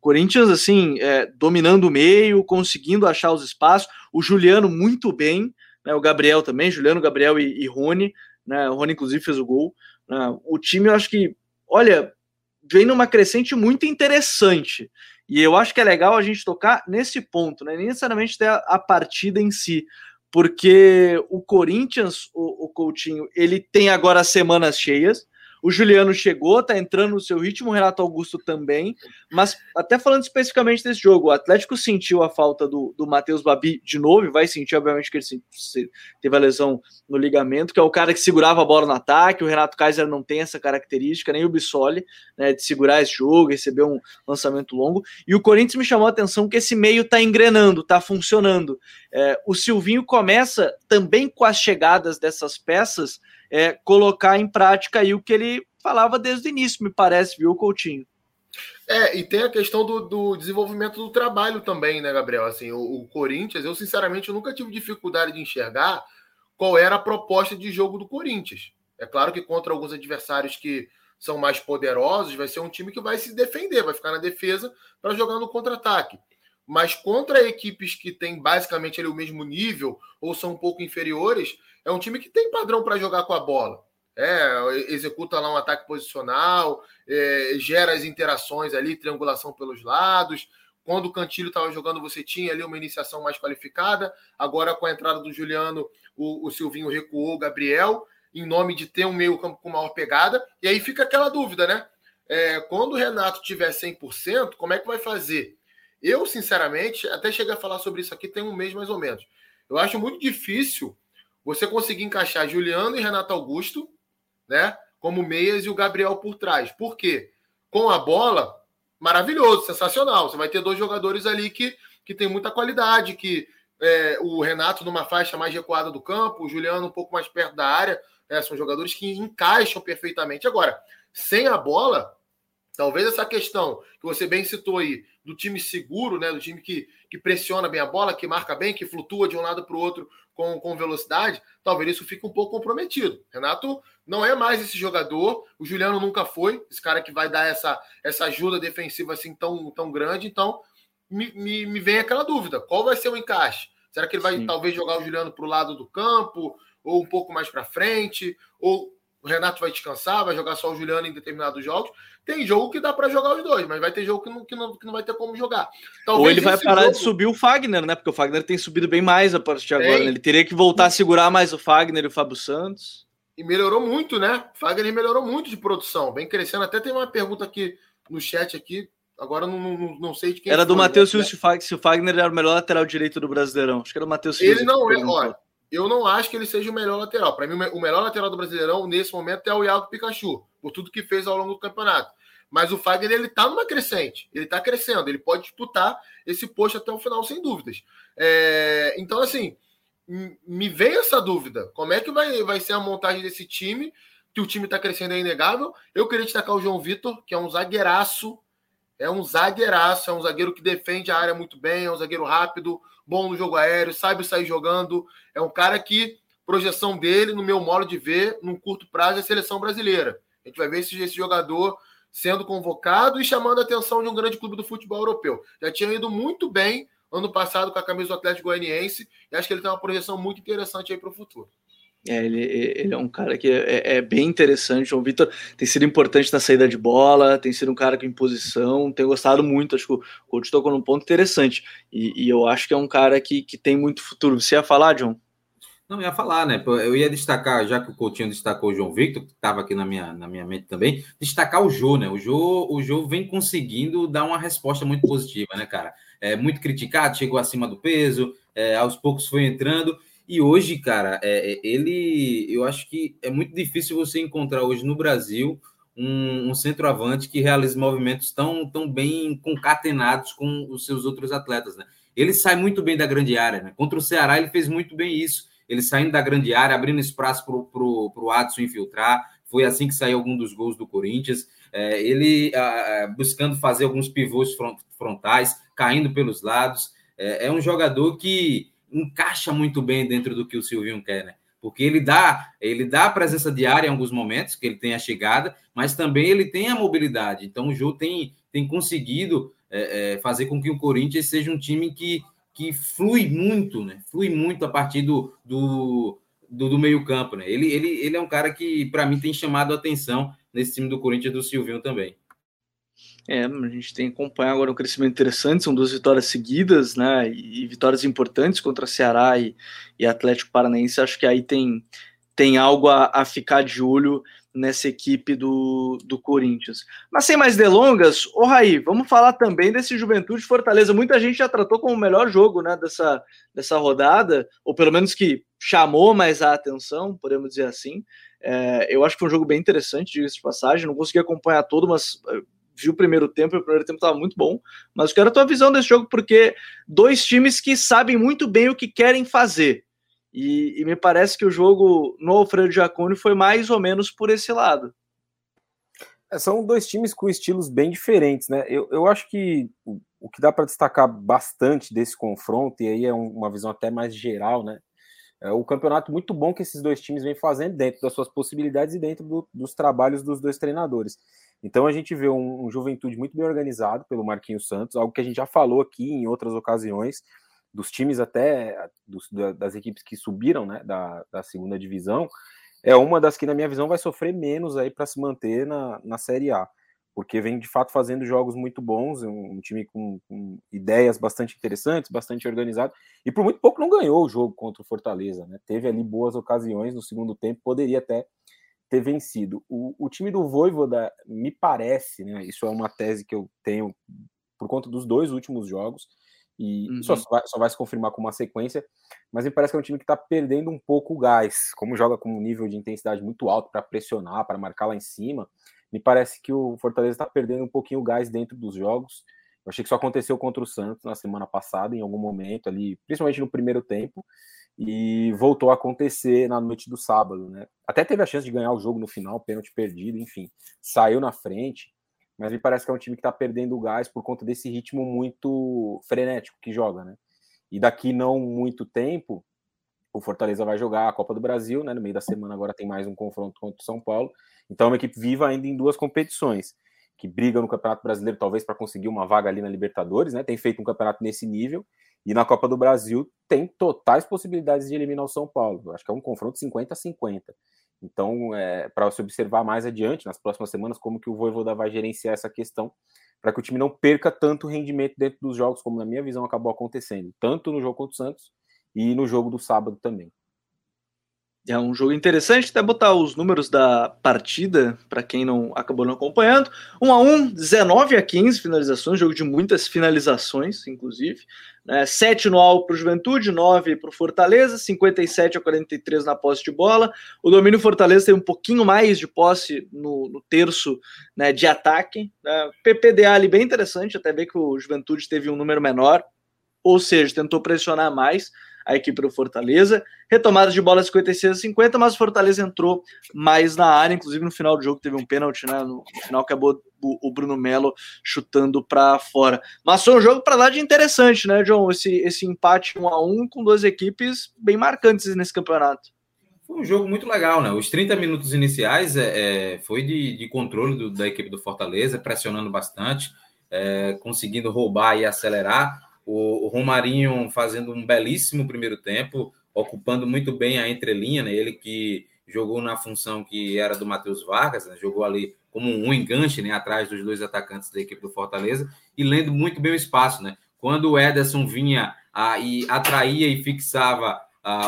Corinthians, assim, é, dominando o meio, conseguindo achar os espaços. O Juliano muito bem, né? o Gabriel também, Juliano, Gabriel e, e Rony. Né? O Rony, inclusive, fez o gol. Né? O time, eu acho que, olha, vem numa crescente muito interessante. E eu acho que é legal a gente tocar nesse ponto, né? Nem necessariamente ter a, a partida em si, porque o Corinthians, o, o Coutinho, ele tem agora semanas cheias, o Juliano chegou, tá entrando no seu ritmo, o Renato Augusto também. Mas até falando especificamente desse jogo, o Atlético sentiu a falta do, do Matheus Babi de novo, e vai sentir, obviamente, que ele teve a lesão no ligamento, que é o cara que segurava a bola no ataque. O Renato Kaiser não tem essa característica, nem o Bissoli, né, de segurar esse jogo, receber um lançamento longo. E o Corinthians me chamou a atenção que esse meio tá engrenando, tá funcionando. É, o Silvinho começa também com as chegadas dessas peças é, colocar em prática aí o que ele falava desde o início, me parece, viu, Coutinho? É, e tem a questão do, do desenvolvimento do trabalho também, né, Gabriel? Assim, o, o, Corinthians, eu sinceramente eu nunca tive dificuldade de enxergar qual era a proposta de jogo do Corinthians. É claro que contra alguns adversários que são mais poderosos, vai ser um time que vai se defender, vai ficar na defesa para jogar no contra-ataque. Mas contra equipes que têm basicamente ali, o mesmo nível ou são um pouco inferiores, é um time que tem padrão para jogar com a bola. É, executa lá um ataque posicional, é, gera as interações ali, triangulação pelos lados. Quando o Cantilho estava jogando, você tinha ali uma iniciação mais qualificada. Agora, com a entrada do Juliano, o, o Silvinho recuou o Gabriel, em nome de ter um meio-campo com maior pegada. E aí fica aquela dúvida, né? É, quando o Renato tiver 100%, como é que vai fazer? Eu, sinceramente, até cheguei a falar sobre isso aqui tem um mês mais ou menos. Eu acho muito difícil você conseguir encaixar Juliano e Renato Augusto, né? Como meias e o Gabriel por trás. Por quê? Com a bola, maravilhoso, sensacional. Você vai ter dois jogadores ali que, que tem muita qualidade, que é, o Renato numa faixa mais recuada do campo, o Juliano um pouco mais perto da área. Né? São jogadores que encaixam perfeitamente. Agora, sem a bola, talvez essa questão que você bem citou aí, do time seguro, né? Do time que, que pressiona bem a bola, que marca bem, que flutua de um lado para o outro com, com velocidade, talvez isso fique um pouco comprometido. Renato não é mais esse jogador, o Juliano nunca foi, esse cara que vai dar essa, essa ajuda defensiva assim tão, tão grande, então me, me, me vem aquela dúvida, qual vai ser o encaixe? Será que ele vai Sim. talvez jogar o Juliano para o lado do campo, ou um pouco mais para frente, ou o Renato vai descansar, vai jogar só o Juliano em determinados jogos. Tem jogo que dá para jogar os dois, mas vai ter jogo que não, que não, que não vai ter como jogar. Talvez Ou ele vai parar jogo... de subir o Fagner, né? Porque o Fagner tem subido bem mais a partir de agora. Né? Ele teria que voltar a segurar mais o Fagner e o Fábio Santos. E melhorou muito, né? O Fagner melhorou muito de produção, vem crescendo. Até tem uma pergunta aqui no chat aqui. Agora não, não, não sei de quem. Era do Matheus né? se o Fagner era o melhor lateral direito do Brasileirão. Acho que era o Matheus Ele não é, olha, eu não acho que ele seja o melhor lateral. Para mim, o melhor lateral do Brasileirão nesse momento é o Iago Pikachu, por tudo que fez ao longo do campeonato. Mas o Fagner ele está numa crescente, ele está crescendo, ele pode disputar esse posto até o final, sem dúvidas. É, então, assim, me veio essa dúvida: como é que vai, vai ser a montagem desse time? Que o time está crescendo é inegável. Eu queria destacar o João Vitor, que é um zagueiraço, é um zagueiraço, é um zagueiro que defende a área muito bem, é um zagueiro rápido, bom no jogo aéreo, sabe sair jogando. É um cara que, projeção dele, no meu modo de ver, num curto prazo, é seleção brasileira. A gente vai ver esse, esse jogador sendo convocado e chamando a atenção de um grande clube do futebol europeu. Já tinha ido muito bem ano passado com a camisa do Atlético Goianiense e acho que ele tem uma projeção muito interessante aí para o futuro. É, ele, ele, é um cara que é, é bem interessante. O Vitor tem sido importante na saída de bola, tem sido um cara com imposição, tenho gostado muito. Acho que o Couto tocou num ponto interessante. E, e, eu acho que é um cara que, que tem muito futuro. Você ia falar, John? Não, ia falar, né? Eu ia destacar, já que o Coutinho destacou o João Victor, que estava aqui na minha, na minha mente também, destacar o Jô, né? O Jô, o Jô vem conseguindo dar uma resposta muito positiva, né, cara? É muito criticado, chegou acima do peso, é, aos poucos foi entrando. E hoje, cara, é, é, ele, eu acho que é muito difícil você encontrar hoje no Brasil um, um centroavante que realize movimentos tão, tão bem concatenados com os seus outros atletas, né? Ele sai muito bem da grande área, né? Contra o Ceará ele fez muito bem isso. Ele saindo da grande área, abrindo espaço para o Adson infiltrar. Foi assim que saiu algum dos gols do Corinthians. É, ele a, buscando fazer alguns pivôs frontais, caindo pelos lados. É, é um jogador que encaixa muito bem dentro do que o Silvinho quer, né? Porque ele dá, ele dá a presença diária em alguns momentos, que ele tem a chegada, mas também ele tem a mobilidade. Então o Jô tem, tem conseguido é, é, fazer com que o Corinthians seja um time que, que flui muito, né? Flui muito a partir do, do, do, do meio-campo, né? Ele, ele, ele é um cara que, para mim, tem chamado a atenção nesse time do Corinthians do Silvinho também. É, a gente tem que acompanhar agora um crescimento interessante, são duas vitórias seguidas, né? E, vitórias importantes contra Ceará e, e Atlético Paranaense. Acho que aí tem, tem algo a, a ficar de olho nessa equipe do, do Corinthians. Mas sem mais delongas, ô Raí, vamos falar também desse Juventude Fortaleza. Muita gente já tratou como o melhor jogo né, dessa, dessa rodada, ou pelo menos que chamou mais a atenção, podemos dizer assim. É, eu acho que foi um jogo bem interessante, diga-se de passagem. Não consegui acompanhar todo, mas vi o primeiro tempo e o primeiro tempo estava muito bom. Mas eu quero a tua visão desse jogo, porque dois times que sabem muito bem o que querem fazer. E, e me parece que o jogo no Alfredo Jaconi foi mais ou menos por esse lado. É, são dois times com estilos bem diferentes, né? Eu, eu acho que o, o que dá para destacar bastante desse confronto, e aí é um, uma visão até mais geral, né? É o campeonato muito bom que esses dois times vêm fazendo dentro das suas possibilidades e dentro do, dos trabalhos dos dois treinadores. Então a gente vê um, um, Juventude muito bem organizado pelo Marquinhos Santos, algo que a gente já falou aqui em outras ocasiões, dos times até dos, das equipes que subiram né, da, da segunda divisão, é uma das que, na minha visão, vai sofrer menos aí para se manter na, na Série A, porque vem de fato fazendo jogos muito bons, um, um time com, com, ideias bastante interessantes, bastante organizado, e por muito pouco não ganhou o jogo contra o Fortaleza, né? Teve ali boas ocasiões no segundo tempo, poderia até ter vencido. O, o time do Voivoda, me parece, né, isso é uma tese que eu tenho por conta dos dois últimos jogos, e uhum. só, vai, só vai se confirmar com uma sequência, mas me parece que é um time que está perdendo um pouco o gás, como joga com um nível de intensidade muito alto para pressionar, para marcar lá em cima, me parece que o Fortaleza está perdendo um pouquinho o gás dentro dos jogos. Eu achei que isso aconteceu contra o Santos na semana passada, em algum momento ali, principalmente no primeiro tempo, e voltou a acontecer na noite do sábado, né? Até teve a chance de ganhar o jogo no final, pênalti perdido, enfim, saiu na frente, mas me parece que é um time que está perdendo o gás por conta desse ritmo muito frenético que joga, né? E daqui não muito tempo, o Fortaleza vai jogar a Copa do Brasil, né? No meio da semana agora tem mais um confronto contra o São Paulo. Então é uma equipe viva ainda em duas competições, que briga no Campeonato Brasileiro talvez para conseguir uma vaga ali na Libertadores, né? Tem feito um campeonato nesse nível e na Copa do Brasil tem totais possibilidades de eliminar o São Paulo. Acho que é um confronto 50 a 50. Então, é, para se observar mais adiante, nas próximas semanas, como que o Voivoda vai gerenciar essa questão, para que o time não perca tanto rendimento dentro dos jogos, como na minha visão acabou acontecendo, tanto no jogo contra o Santos e no jogo do sábado também. É um jogo interessante, até botar os números da partida, para quem não acabou não acompanhando. 1 a 1 19 a 15 finalizações, jogo de muitas finalizações, inclusive. Né? 7 no alvo para o Juventude, 9 para o Fortaleza, 57 a 43 na posse de bola. O domínio Fortaleza tem um pouquinho mais de posse no, no terço né, de ataque. Né? PPDA ali bem interessante, até ver que o Juventude teve um número menor, ou seja, tentou pressionar mais a equipe do Fortaleza. Retomada de bola 56 a 50, mas o Fortaleza entrou mais na área, inclusive no final do jogo teve um pênalti, né? No, final acabou o, Bruno Melo chutando para fora. Mas foi um jogo para lá de interessante, né, John? Esse, esse empate 1 a 1 com duas equipes bem marcantes nesse campeonato. Foi um jogo muito legal, né? Os 30 minutos iniciais é, é foi de, de controle do, da equipe do Fortaleza, pressionando bastante, é, conseguindo roubar e acelerar o, Romarinho fazendo um belíssimo primeiro tempo, ocupando muito bem a entrelinha, né? Ele que jogou na função que era do Matheus Vargas, né? jogou ali como um enganche, né? Atrás dos dois atacantes da equipe do Fortaleza e lendo muito bem o espaço, né? Quando o Ederson vinha ah, e atraía e fixava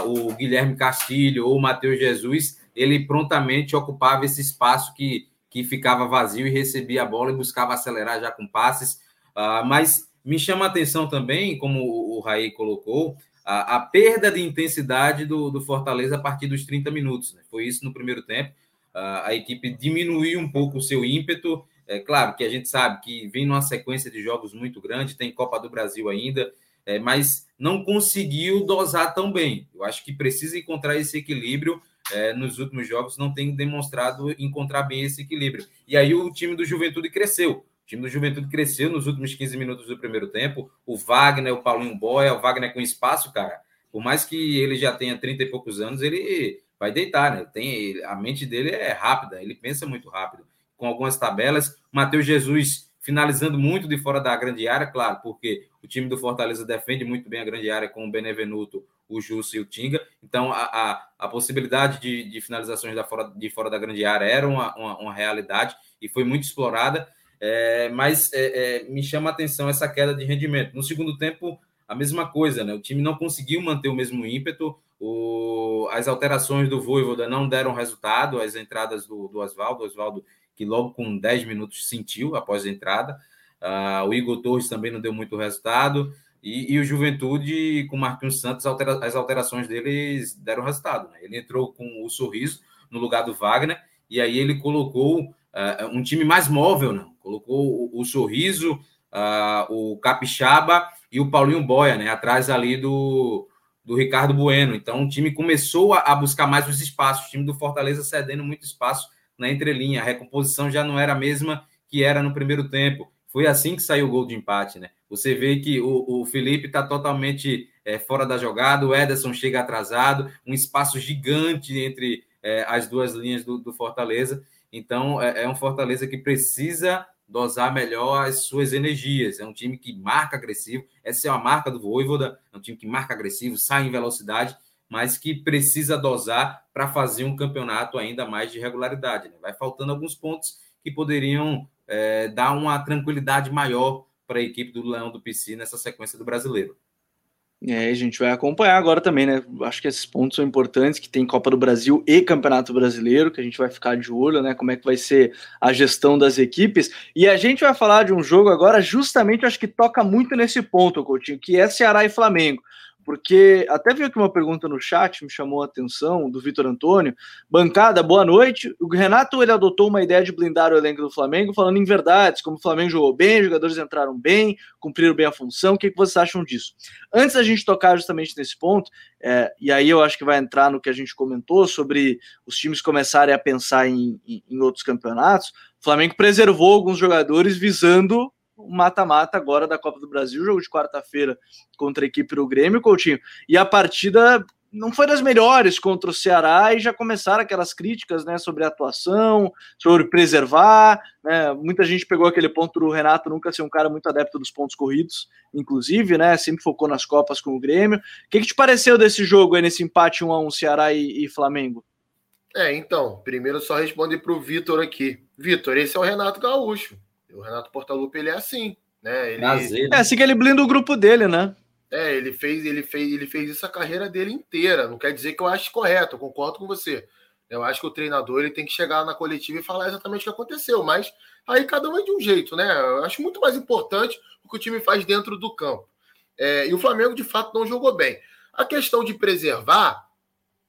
o Guilherme Castilho ou o Matheus Jesus, ele prontamente ocupava esse espaço que, que ficava vazio e recebia a bola e buscava acelerar já com passes. Ah, mas me chama a atenção também, como o Raí colocou, a, a perda de intensidade do, do, Fortaleza a partir dos 30 minutos. Né? Foi isso no primeiro tempo. A, a equipe diminuiu um pouco o seu ímpeto. É claro que a gente sabe que vem numa sequência de jogos muito grande, tem Copa do Brasil ainda, é, mas não conseguiu dosar tão bem. Eu acho que precisa encontrar esse equilíbrio. É, nos últimos jogos não tem demonstrado encontrar bem esse equilíbrio. E aí o time do Juventude cresceu. O time do Juventude cresceu nos últimos 15 minutos do primeiro tempo. O Wagner, o Paulinho Boia, o Wagner com espaço, cara. Por mais que ele já tenha 30 e poucos anos, ele vai deitar, né? Tem, a mente dele é rápida, ele pensa muito rápido. Com algumas tabelas, Matheus Jesus finalizando muito de fora da grande área, claro, porque o time do Fortaleza defende muito bem a grande área com o Benevenuto, o Jusso e o Tinga. Então, a, a, a possibilidade de, de finalizações da fora, de fora da grande área era uma, uma, uma realidade e foi muito explorada. É, mas é, é, me chama a atenção essa queda de rendimento. No segundo tempo, a mesma coisa, né? O time não conseguiu manter o mesmo ímpeto, o, as alterações do Voivoda não deram resultado, as entradas do, do Oswaldo, Oswaldo que logo com 10 minutos sentiu após a entrada, uh, o Igor Torres também não deu muito resultado, e, e o Juventude com o Marquinhos Santos, altera, as alterações deles deram resultado. Né? Ele entrou com o sorriso no lugar do Wagner, e aí ele colocou uh, um time mais móvel, não? Colocou o, o Sorriso, uh, o Capixaba e o Paulinho Boia, né? Atrás ali do, do Ricardo Bueno. Então o time começou a, a, buscar mais os espaços. O time do Fortaleza cedendo muito espaço na entrelinha. A recomposição já não era a mesma que era no primeiro tempo. Foi assim que saiu o gol de empate, né? Você vê que o, o Felipe está totalmente é, fora da jogada, o Ederson chega atrasado, um espaço gigante entre é, as duas linhas do, do Fortaleza. Então, é, é um Fortaleza que precisa dosar melhor as suas energias. É um time que marca agressivo. Essa é a marca do Voivoda. É um time que marca agressivo, sai em velocidade, mas que precisa dosar para fazer um campeonato ainda mais de regularidade. Né? Vai faltando alguns pontos que poderiam é, dar uma tranquilidade maior para a equipe do Leão do PC nessa sequência do brasileiro. É, a gente vai acompanhar agora também, né? Acho que esses pontos são importantes, que tem Copa do Brasil e Campeonato Brasileiro, que a gente vai ficar de olho, né? Como é que vai ser a gestão das equipes. E a gente vai falar de um jogo agora, justamente, acho que toca muito nesse ponto, Coutinho, que é Ceará e Flamengo porque até veio aqui uma pergunta no chat, me chamou a atenção, do Vitor Antônio. Bancada, boa noite. O Renato ele adotou uma ideia de blindar o elenco do Flamengo, falando em verdades, como o Flamengo jogou bem, os jogadores entraram bem, cumpriram bem a função. O que, que vocês acham disso? Antes da gente tocar justamente nesse ponto, é, e aí eu acho que vai entrar no que a gente comentou sobre os times começarem a pensar em, em, em outros campeonatos, o Flamengo preservou alguns jogadores visando o mata-mata agora da Copa do Brasil, jogo de quarta-feira contra a equipe do Grêmio, Coutinho. E a partida não foi das melhores contra o Ceará e já começaram aquelas críticas né, sobre a atuação, sobre preservar. Né, muita gente pegou aquele ponto do Renato nunca ser um cara muito adepto dos pontos corridos, inclusive, né? Sempre focou nas Copas com o Grêmio. O que, que te pareceu desse jogo aí, nesse empate 1 a 1 Ceará e, e Flamengo? É, então, primeiro só responde para o Vitor aqui. Vitor, esse é o Renato Gaúcho. O Renato Portaluppi, ele é assim, né? Ele... Prazer, É assim que ele blinda o grupo dele, né? É, ele fez, ele fez, ele fez isso a carreira dele inteira. Não quer dizer que eu acho correto, eu concordo com você. Eu acho que o treinador ele tem que chegar na coletiva e falar exatamente o que aconteceu, mas aí cada um é de um jeito, né? Eu acho muito mais importante o que o time faz dentro do campo. É, e o Flamengo, de fato, não jogou bem. A questão de preservar,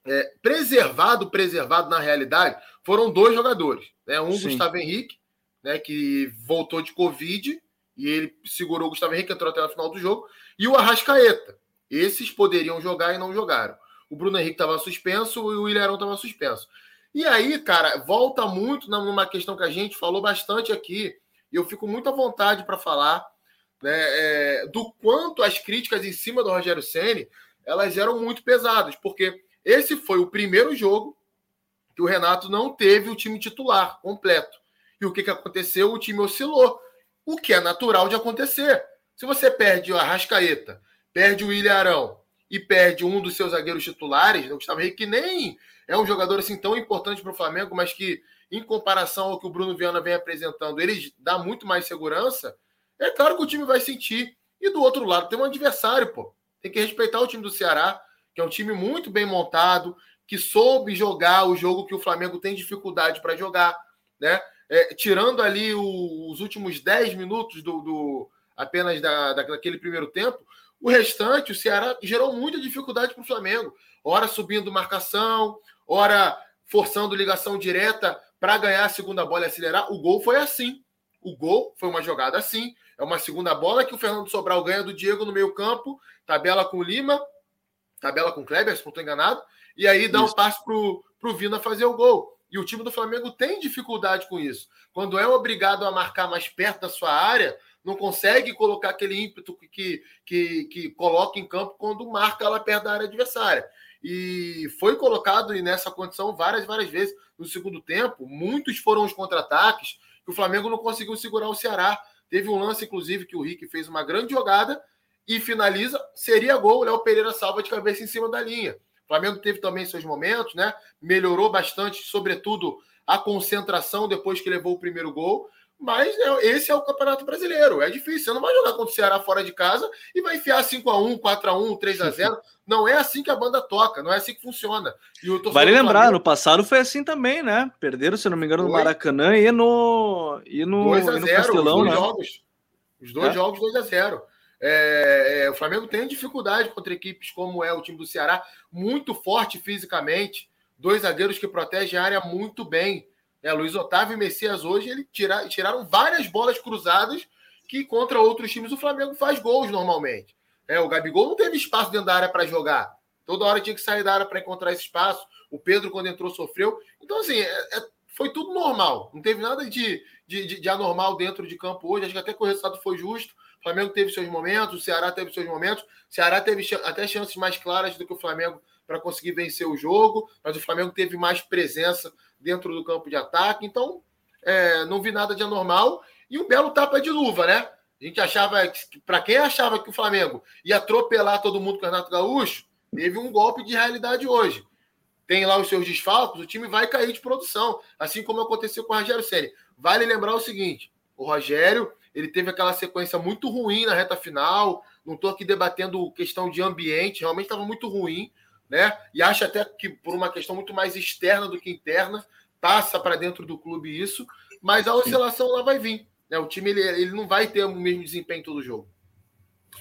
é, preservado, preservado na realidade, foram dois jogadores. Né? Um, Sim. Gustavo Henrique, né, que voltou de Covid, e ele segurou o Gustavo Henrique, entrou até no final do jogo, e o Arrascaeta. Esses poderiam jogar e não jogaram. O Bruno Henrique estava suspenso e o Ilharão estava suspenso. E aí, cara, volta muito numa questão que a gente falou bastante aqui, e eu fico muito à vontade para falar né, é, do quanto as críticas em cima do Rogério Ceni elas eram muito pesadas, porque esse foi o primeiro jogo que o Renato não teve o time titular completo. E o que, que aconteceu? O time oscilou, o que é natural de acontecer. Se você perde o Arrascaeta, perde o William Arão e perde um dos seus zagueiros titulares, o Gustavo Henrique, que nem é um jogador assim tão importante para o Flamengo, mas que, em comparação ao que o Bruno Viana vem apresentando, ele dá muito mais segurança, é claro que o time vai sentir. E do outro lado tem um adversário, pô. Tem que respeitar o time do Ceará, que é um time muito bem montado, que soube jogar o jogo que o Flamengo tem dificuldade para jogar, né? É, tirando ali o, os últimos 10 minutos do, do apenas da, daquele primeiro tempo, o restante, o Ceará gerou muita dificuldade para o Flamengo. Ora subindo marcação, ora forçando ligação direta para ganhar a segunda bola e acelerar. O gol foi assim. O gol foi uma jogada assim. É uma segunda bola que o Fernando Sobral ganha do Diego no meio-campo, tabela com o Lima, tabela com o Kleber, se não estou enganado, e aí dá isso. um passe para o Vina fazer o gol. E o time do Flamengo tem dificuldade com isso. Quando é obrigado a marcar mais perto da sua área, não consegue colocar aquele ímpeto que, que, que coloca em campo quando marca lá perto da área adversária. E foi colocado nessa condição várias, várias vezes no segundo tempo. Muitos foram os contra-ataques que o Flamengo não conseguiu segurar o Ceará. Teve um lance, inclusive, que o Rick fez uma grande jogada e finaliza. Seria gol, o Léo Pereira salva de cabeça em cima da linha. O Flamengo teve também seus momentos, né? Melhorou bastante, sobretudo a concentração depois que levou o primeiro gol. Mas é, esse é o Campeonato Brasileiro. É difícil. Você não vai jogar contra o Ceará fora de casa e vai enfiar 5x1, 4x1, 3x0. Não é assim que a banda toca, não é assim que funciona. vale lembrar, Flamengo... no passado foi assim também, né? Perderam, se não me engano, no Maracanã e no, e no, 2 a 0, e no Castelão, os dois né? Jogos. Os dois é? jogos 2 a 0 é, é, o Flamengo tem dificuldade contra equipes como é o time do Ceará, muito forte fisicamente, dois zagueiros que protegem a área muito bem. É, Luiz Otávio e Messias hoje ele tira, tiraram várias bolas cruzadas que contra outros times o Flamengo faz gols normalmente. É, o Gabigol não teve espaço dentro da área para jogar. Toda hora tinha que sair da área para encontrar esse espaço. O Pedro, quando entrou, sofreu. Então, assim, é, é, foi tudo normal. Não teve nada de, de, de, de, anormal dentro de campo hoje. Acho que até que o resultado foi justo. Flamengo teve seus momentos, o Ceará teve seus momentos. O Ceará teve até chances mais claras do que o Flamengo para conseguir vencer o jogo, mas o Flamengo teve mais presença dentro do campo de ataque. Então, é, não vi nada de anormal. E um belo tapa de luva, né? A gente achava, para quem achava que o Flamengo ia atropelar todo mundo com o Renato Gaúcho, teve um golpe de realidade hoje. Tem lá os seus desfalques, o time vai cair de produção, assim como aconteceu com o Rogério Senna. Vale lembrar o seguinte: o Rogério ele teve aquela sequência muito ruim na reta final. Não estou aqui debatendo questão de ambiente, realmente estava muito ruim né? E acha até que por uma questão muito mais externa do que interna, passa para dentro do clube isso, mas a oscilação lá vai vir. Né? O time ele, ele não vai ter o mesmo desempenho todo jogo.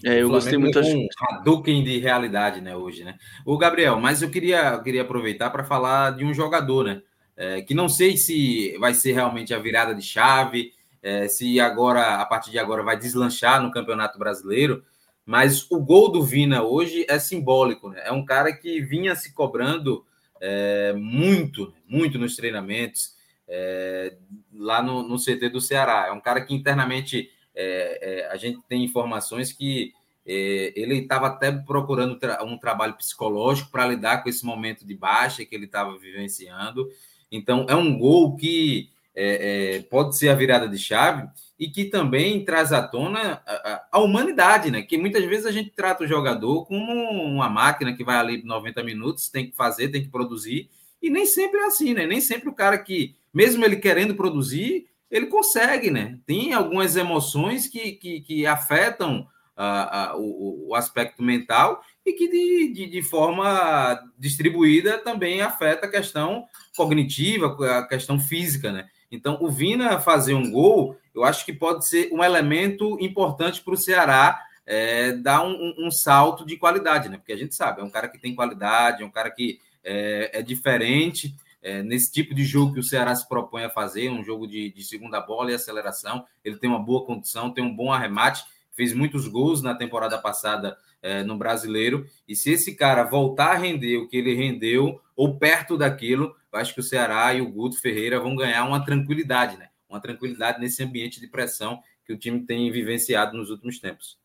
É, eu gostei muito de um Hadouken de realidade, né, hoje, né? O Gabriel, mas eu queria, eu queria aproveitar para falar de um jogador, né? É, que não sei se vai ser realmente a virada de chave, é, se agora, a partir de agora, vai deslanchar no Campeonato Brasileiro, mas o gol do Vina hoje é simbólico, né? É um cara que vinha se cobrando é, muito, muito nos treinamentos é, lá no, no, CT do Ceará. É um cara que internamente é, é a gente tem informações que é, ele estava até procurando tra um trabalho psicológico para lidar com esse momento de baixa que ele estava vivenciando. Então, é um gol que é, pode ser a virada de chave e que também traz à tona a, a, humanidade, né? Que muitas vezes a gente trata o jogador como uma máquina que vai ali 90 minutos, tem que fazer, tem que produzir, E nem sempre é assim, né? Nem sempre o cara que, mesmo ele querendo produzir, ele consegue, né? Tem algumas emoções que, que, que afetam uh, uh, o, o, aspecto mental e que de, de, de, forma distribuída também afeta a questão cognitiva, a questão física, né? Então, o Vina fazer um gol, eu acho que pode ser um elemento importante para o Ceará é, dar um, um, salto de qualidade, né? Porque a gente sabe, é um cara que tem qualidade, é um cara que é, é diferente é, nesse tipo de jogo que o Ceará se propõe a fazer, um jogo de, de segunda bola e aceleração. Ele tem uma boa condição, tem um bom arremate, fez muitos gols na temporada passada é, no brasileiro. E se esse cara voltar a render o que ele rendeu, ou perto daquilo, eu acho que o Ceará e o Guto Ferreira vão ganhar uma tranquilidade, né? Uma tranquilidade nesse ambiente de pressão que o time tem vivenciado nos últimos tempos.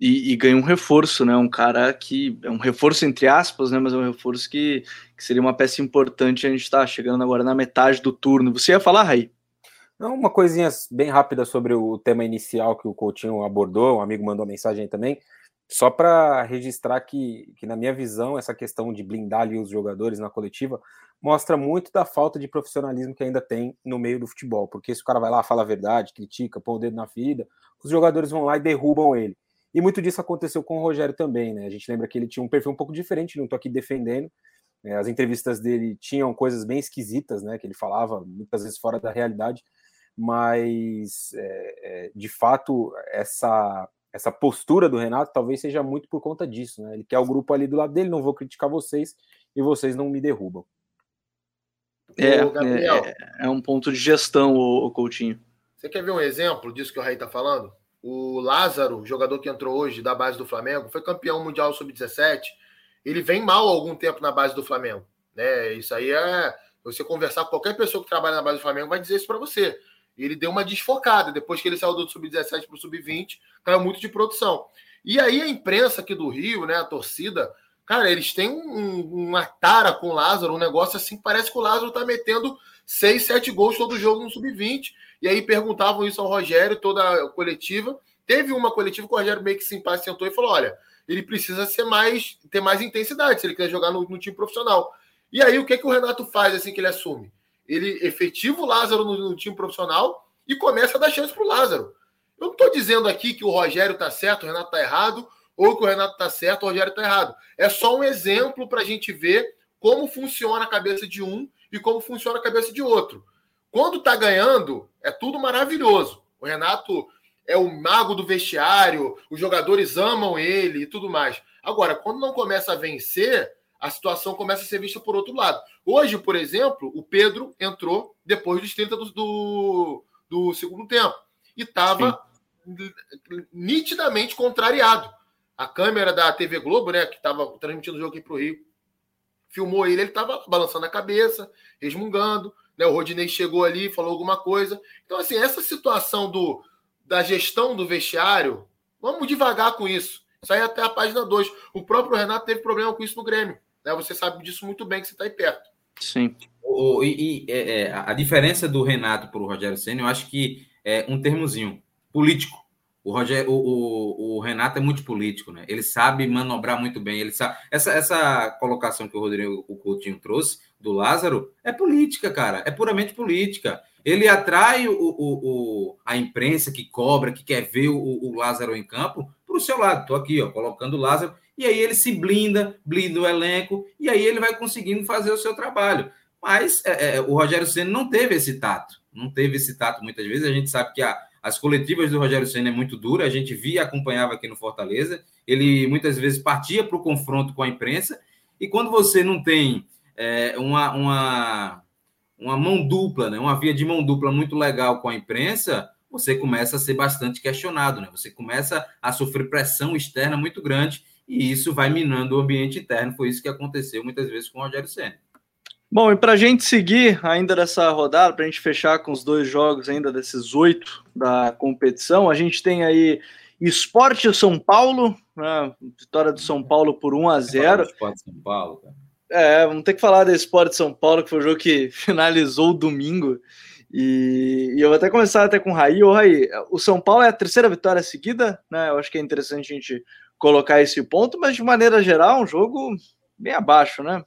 E, e, ganha um reforço, né? Um cara que é um reforço entre aspas, né? Mas é um reforço que, que seria uma peça importante. A gente está chegando agora na metade do turno. Você ia falar, Raí? Não, uma coisinha bem rápida sobre o tema inicial que o Coutinho abordou. Um amigo mandou mensagem também. Só para registrar que, que, na minha visão, essa questão de blindar ali os jogadores na coletiva mostra muito da falta de profissionalismo que ainda tem no meio do futebol. Porque se o cara vai lá, fala a verdade, critica, põe o dedo na ferida, os jogadores vão lá e derrubam ele. E muito disso aconteceu com o Rogério também, né? A gente lembra que ele tinha um perfil um pouco diferente, não estou aqui defendendo. Né? As entrevistas dele tinham coisas bem esquisitas, né? Que ele falava muitas vezes fora da realidade, mas é, é, de fato essa essa postura do Renato talvez seja muito por conta disso, né? Ele quer o grupo ali do lado dele, não vou criticar vocês e vocês não me derrubam. É, é, é, um ponto de gestão, o, o Coutinho. Você quer ver um exemplo disso que o Raí está falando? O Lázaro, jogador que entrou hoje da base do Flamengo, foi campeão mundial sub-17. Ele vem mal há algum tempo na base do Flamengo. Né? Isso aí é. Você conversar com qualquer pessoa que trabalha na base do Flamengo vai dizer isso para você ele deu uma desfocada. Depois que ele saiu do sub-17 para o sub-20, caiu muito de produção. E aí a imprensa aqui do Rio, né, a torcida, cara, eles têm um, uma tara com o Lázaro, um negócio assim, parece que o Lázaro tá metendo 6, 7 gols todo jogo no sub-20. E aí perguntavam isso ao Rogério, toda a coletiva. Teve uma coletiva que o Rogério meio que se impacientou e falou: olha, ele precisa ser mais, ter mais intensidade se ele quiser jogar no, no time profissional. E aí, o que, que o Renato faz assim que ele assume? Ele efetiva o Lázaro no, no time profissional e começa a dar chance para o Lázaro. Eu não estou dizendo aqui que o Rogério está certo, o Renato está errado, ou que o Renato está certo, o Rogério está errado. É só um exemplo para a gente ver como funciona a cabeça de um e como funciona a cabeça de outro. Quando está ganhando, é tudo maravilhoso. O Renato é o mago do vestiário, os jogadores amam ele e tudo mais. Agora, quando não começa a vencer, a situação começa a ser vista por outro lado. Hoje, por exemplo, o Pedro entrou depois dos 30 do, do, do segundo tempo e estava nitidamente contrariado. A câmera da TV Globo, né, que estava transmitindo o jogo aqui para o Rio, filmou ele, ele estava balançando a cabeça, resmungando. Né, o Rodinei chegou ali, falou alguma coisa. Então, assim, essa situação do, da gestão do vestiário, vamos devagar com isso. Isso aí é até a página 2. O próprio Renato teve problema com isso no Grêmio. Né? Você sabe disso muito bem que você está aí perto. Sim. O, e, e é, é a diferença do Renato para o Rogério Senna, eu acho que é um termozinho político. O, Roger, o, o, o, Renato é muito político, né? Ele sabe manobrar muito bem. Ele sabe essa, essa colocação que o Rodrigo o Coutinho trouxe do Lázaro é política, cara. É puramente política. Ele atrai o, o, o a imprensa que cobra, que quer ver o, o Lázaro em campo, para o seu lado. Estou aqui, ó, colocando o Lázaro e aí ele se blinda, blinda o elenco, e aí ele vai conseguindo fazer o seu trabalho. Mas é, é, o Rogério Senna não teve esse tato, não teve esse tato muitas vezes. A gente sabe que a, as coletivas do Rogério Senna é muito dura, a gente via, acompanhava aqui no Fortaleza. Ele muitas vezes partia para o confronto com a imprensa, e quando você não tem é, uma, uma, uma mão dupla, né, uma via de mão dupla muito legal com a imprensa, você começa a ser bastante questionado, né? Você começa a sofrer pressão externa muito grande e isso vai minando o ambiente interno. Foi isso que aconteceu muitas vezes com o Rogério Senna. Bom, e para a gente seguir ainda dessa rodada, para a gente fechar com os dois jogos ainda desses oito da competição, a gente tem aí Esporte São Paulo, né? vitória do São Paulo por 1 a 0 Esporte São Paulo, cara. É, vamos ter que falar do Esporte São Paulo, que foi o jogo que finalizou o domingo. E, e, eu vou até começar até com o Raí. Ô, Raí, o São Paulo é a terceira vitória seguida, né? Eu acho que é interessante a gente colocar esse ponto, mas de maneira geral, um jogo bem abaixo, né?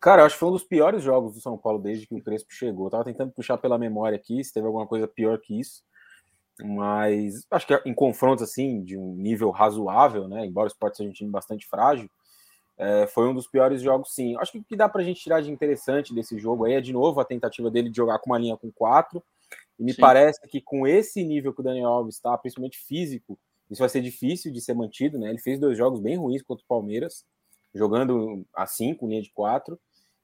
Cara, eu acho que foi um dos piores jogos do São Paulo desde que o Crespo chegou. Eu tava tentando puxar pela memória aqui se teve alguma coisa pior que isso. Mas acho que em confrontos assim, de um nível razoável, né? Embora o esporte seja um time bastante frágil, é, foi um dos piores jogos, sim. Acho que o que dá pra gente tirar de interessante desse jogo aí é, de novo, a tentativa dele de jogar com uma linha com quatro. E me sim. parece que com esse nível que o Daniel Alves está, principalmente físico, isso vai ser difícil de ser mantido, né? Ele fez dois jogos bem ruins contra o Palmeiras, jogando assim, com linha de quatro.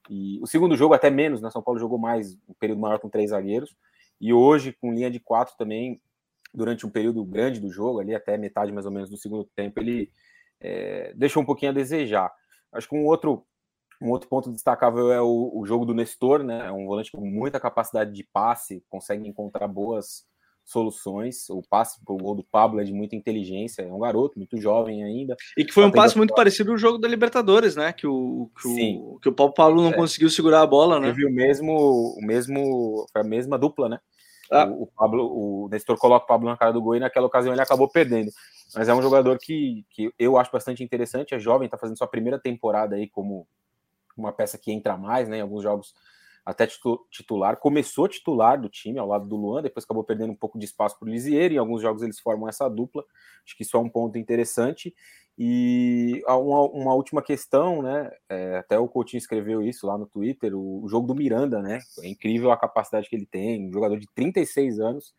E o segundo jogo, até menos, né? São Paulo jogou mais, um período maior com três zagueiros. E hoje, com linha de quatro também, durante um período grande do jogo, ali até metade mais ou menos do segundo tempo, ele é, deixou um pouquinho a desejar. Acho que um outro, um outro ponto destacável é o, o jogo do Nestor, né? É um volante com muita capacidade de passe, consegue encontrar boas soluções. O passe pro gol do Pablo é de muita inteligência, é um garoto muito jovem ainda. E que foi um passe muito parecido ao jogo da Libertadores, né? Que o, que o, que o Paulo Pablo não é. conseguiu segurar a bola, né? Teve o mesmo, o mesmo, a mesma dupla, né? Ah. O, o, Pablo, o Nestor coloca o Pablo na cara do gol e naquela ocasião ele acabou perdendo. Mas é um jogador que, que eu acho bastante interessante, é jovem, está fazendo sua primeira temporada aí como uma peça que entra mais, né? Em alguns jogos até titular, começou titular do time ao lado do Luan, depois acabou perdendo um pouco de espaço para o Lisieiro, em alguns jogos eles formam essa dupla, acho que isso é um ponto interessante, e uma, uma última questão, né, é, até o Coutinho escreveu isso lá no Twitter, o, o, jogo do Miranda, né, é incrível a capacidade que ele tem, um jogador de 36 anos,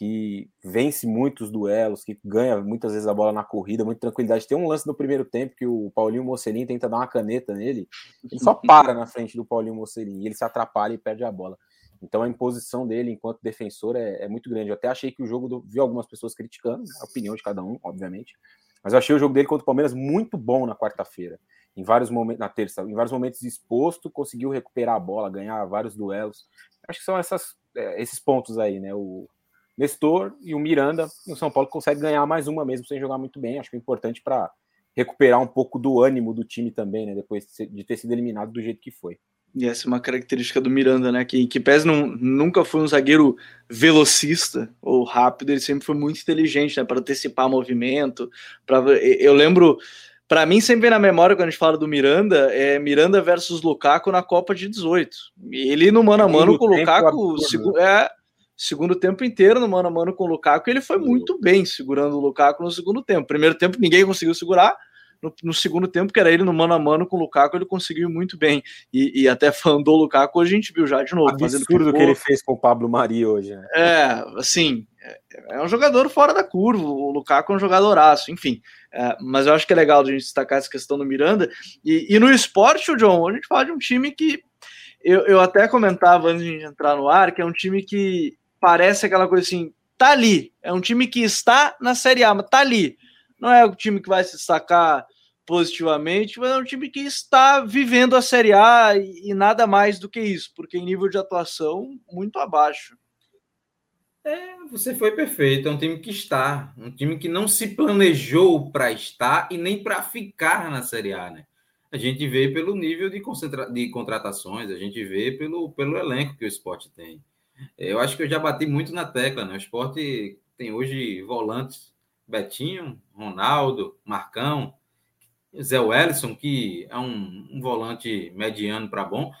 que vence muitos duelos, que ganha muitas vezes a bola na corrida, muita tranquilidade. Tem um lance no primeiro tempo que o Paulinho Mocelin tenta dar uma caneta nele, ele só para na frente do Paulinho Mocelin, ele se atrapalha e perde a bola. Então a imposição dele enquanto defensor é, é muito grande. Eu até achei que o jogo do, vi algumas pessoas criticando, a opinião de cada um, obviamente, mas eu achei o jogo dele contra o Palmeiras muito bom na quarta-feira. Em vários momentos, na terça, em vários momentos exposto, conseguiu recuperar a bola, ganhar vários duelos. Acho que são essas, é, esses pontos aí, né? O, Nestor e o Miranda no São Paulo consegue ganhar mais uma mesmo sem jogar muito bem. Acho que é importante para recuperar um pouco do ânimo do time também, né? Depois de ter sido eliminado do jeito que foi. E essa é uma característica do Miranda, né? Que, que Pés não, nunca foi um zagueiro velocista ou rápido, ele sempre foi muito inteligente, né? Para antecipar movimento. Pra, eu lembro, para mim, sempre vem na memória quando a gente fala do Miranda, é Miranda versus Lukaku na Copa de 18. Ele no mano a mano com o Lukaku, absurdo, é, segundo tempo inteiro no mano a mano com o Lukaku, ele foi muito bem segurando o Lukaku no segundo tempo. Primeiro tempo ninguém conseguiu segurar, no, no, segundo tempo, que era ele no mano a mano com o Lukaku, ele conseguiu muito bem. E, e até falando do Lukaku, hoje a gente viu já de novo. Absurdo fazendo que, que ele fez com o Pablo Mari hoje. Né? É, assim, é, é, um jogador fora da curva, o Lukaku é um jogadoraço, enfim. É, mas eu acho que é legal a gente destacar essa questão do Miranda. E, e no esporte, o John, a gente fala de um time que eu, eu até comentava antes de entrar no ar, que é um time que parece aquela coisa assim, tá ali. É um time que está na Série A, mas tá ali. Não é o time que vai se destacar positivamente, mas é um time que está vivendo a Série A e, e nada mais do que isso, porque em nível de atuação, muito abaixo. É, você foi perfeito. É um time que está, um time que não se planejou para estar e nem para ficar na Série A, né? A gente vê pelo nível de, concentra... de contratações, a gente vê pelo, pelo elenco que o esporte tem. Eu acho que eu já bati muito na tecla, né? O esporte tem hoje volantes Betinho, Ronaldo, Marcão, Zé Wellison, que é um, um volante mediano para bom,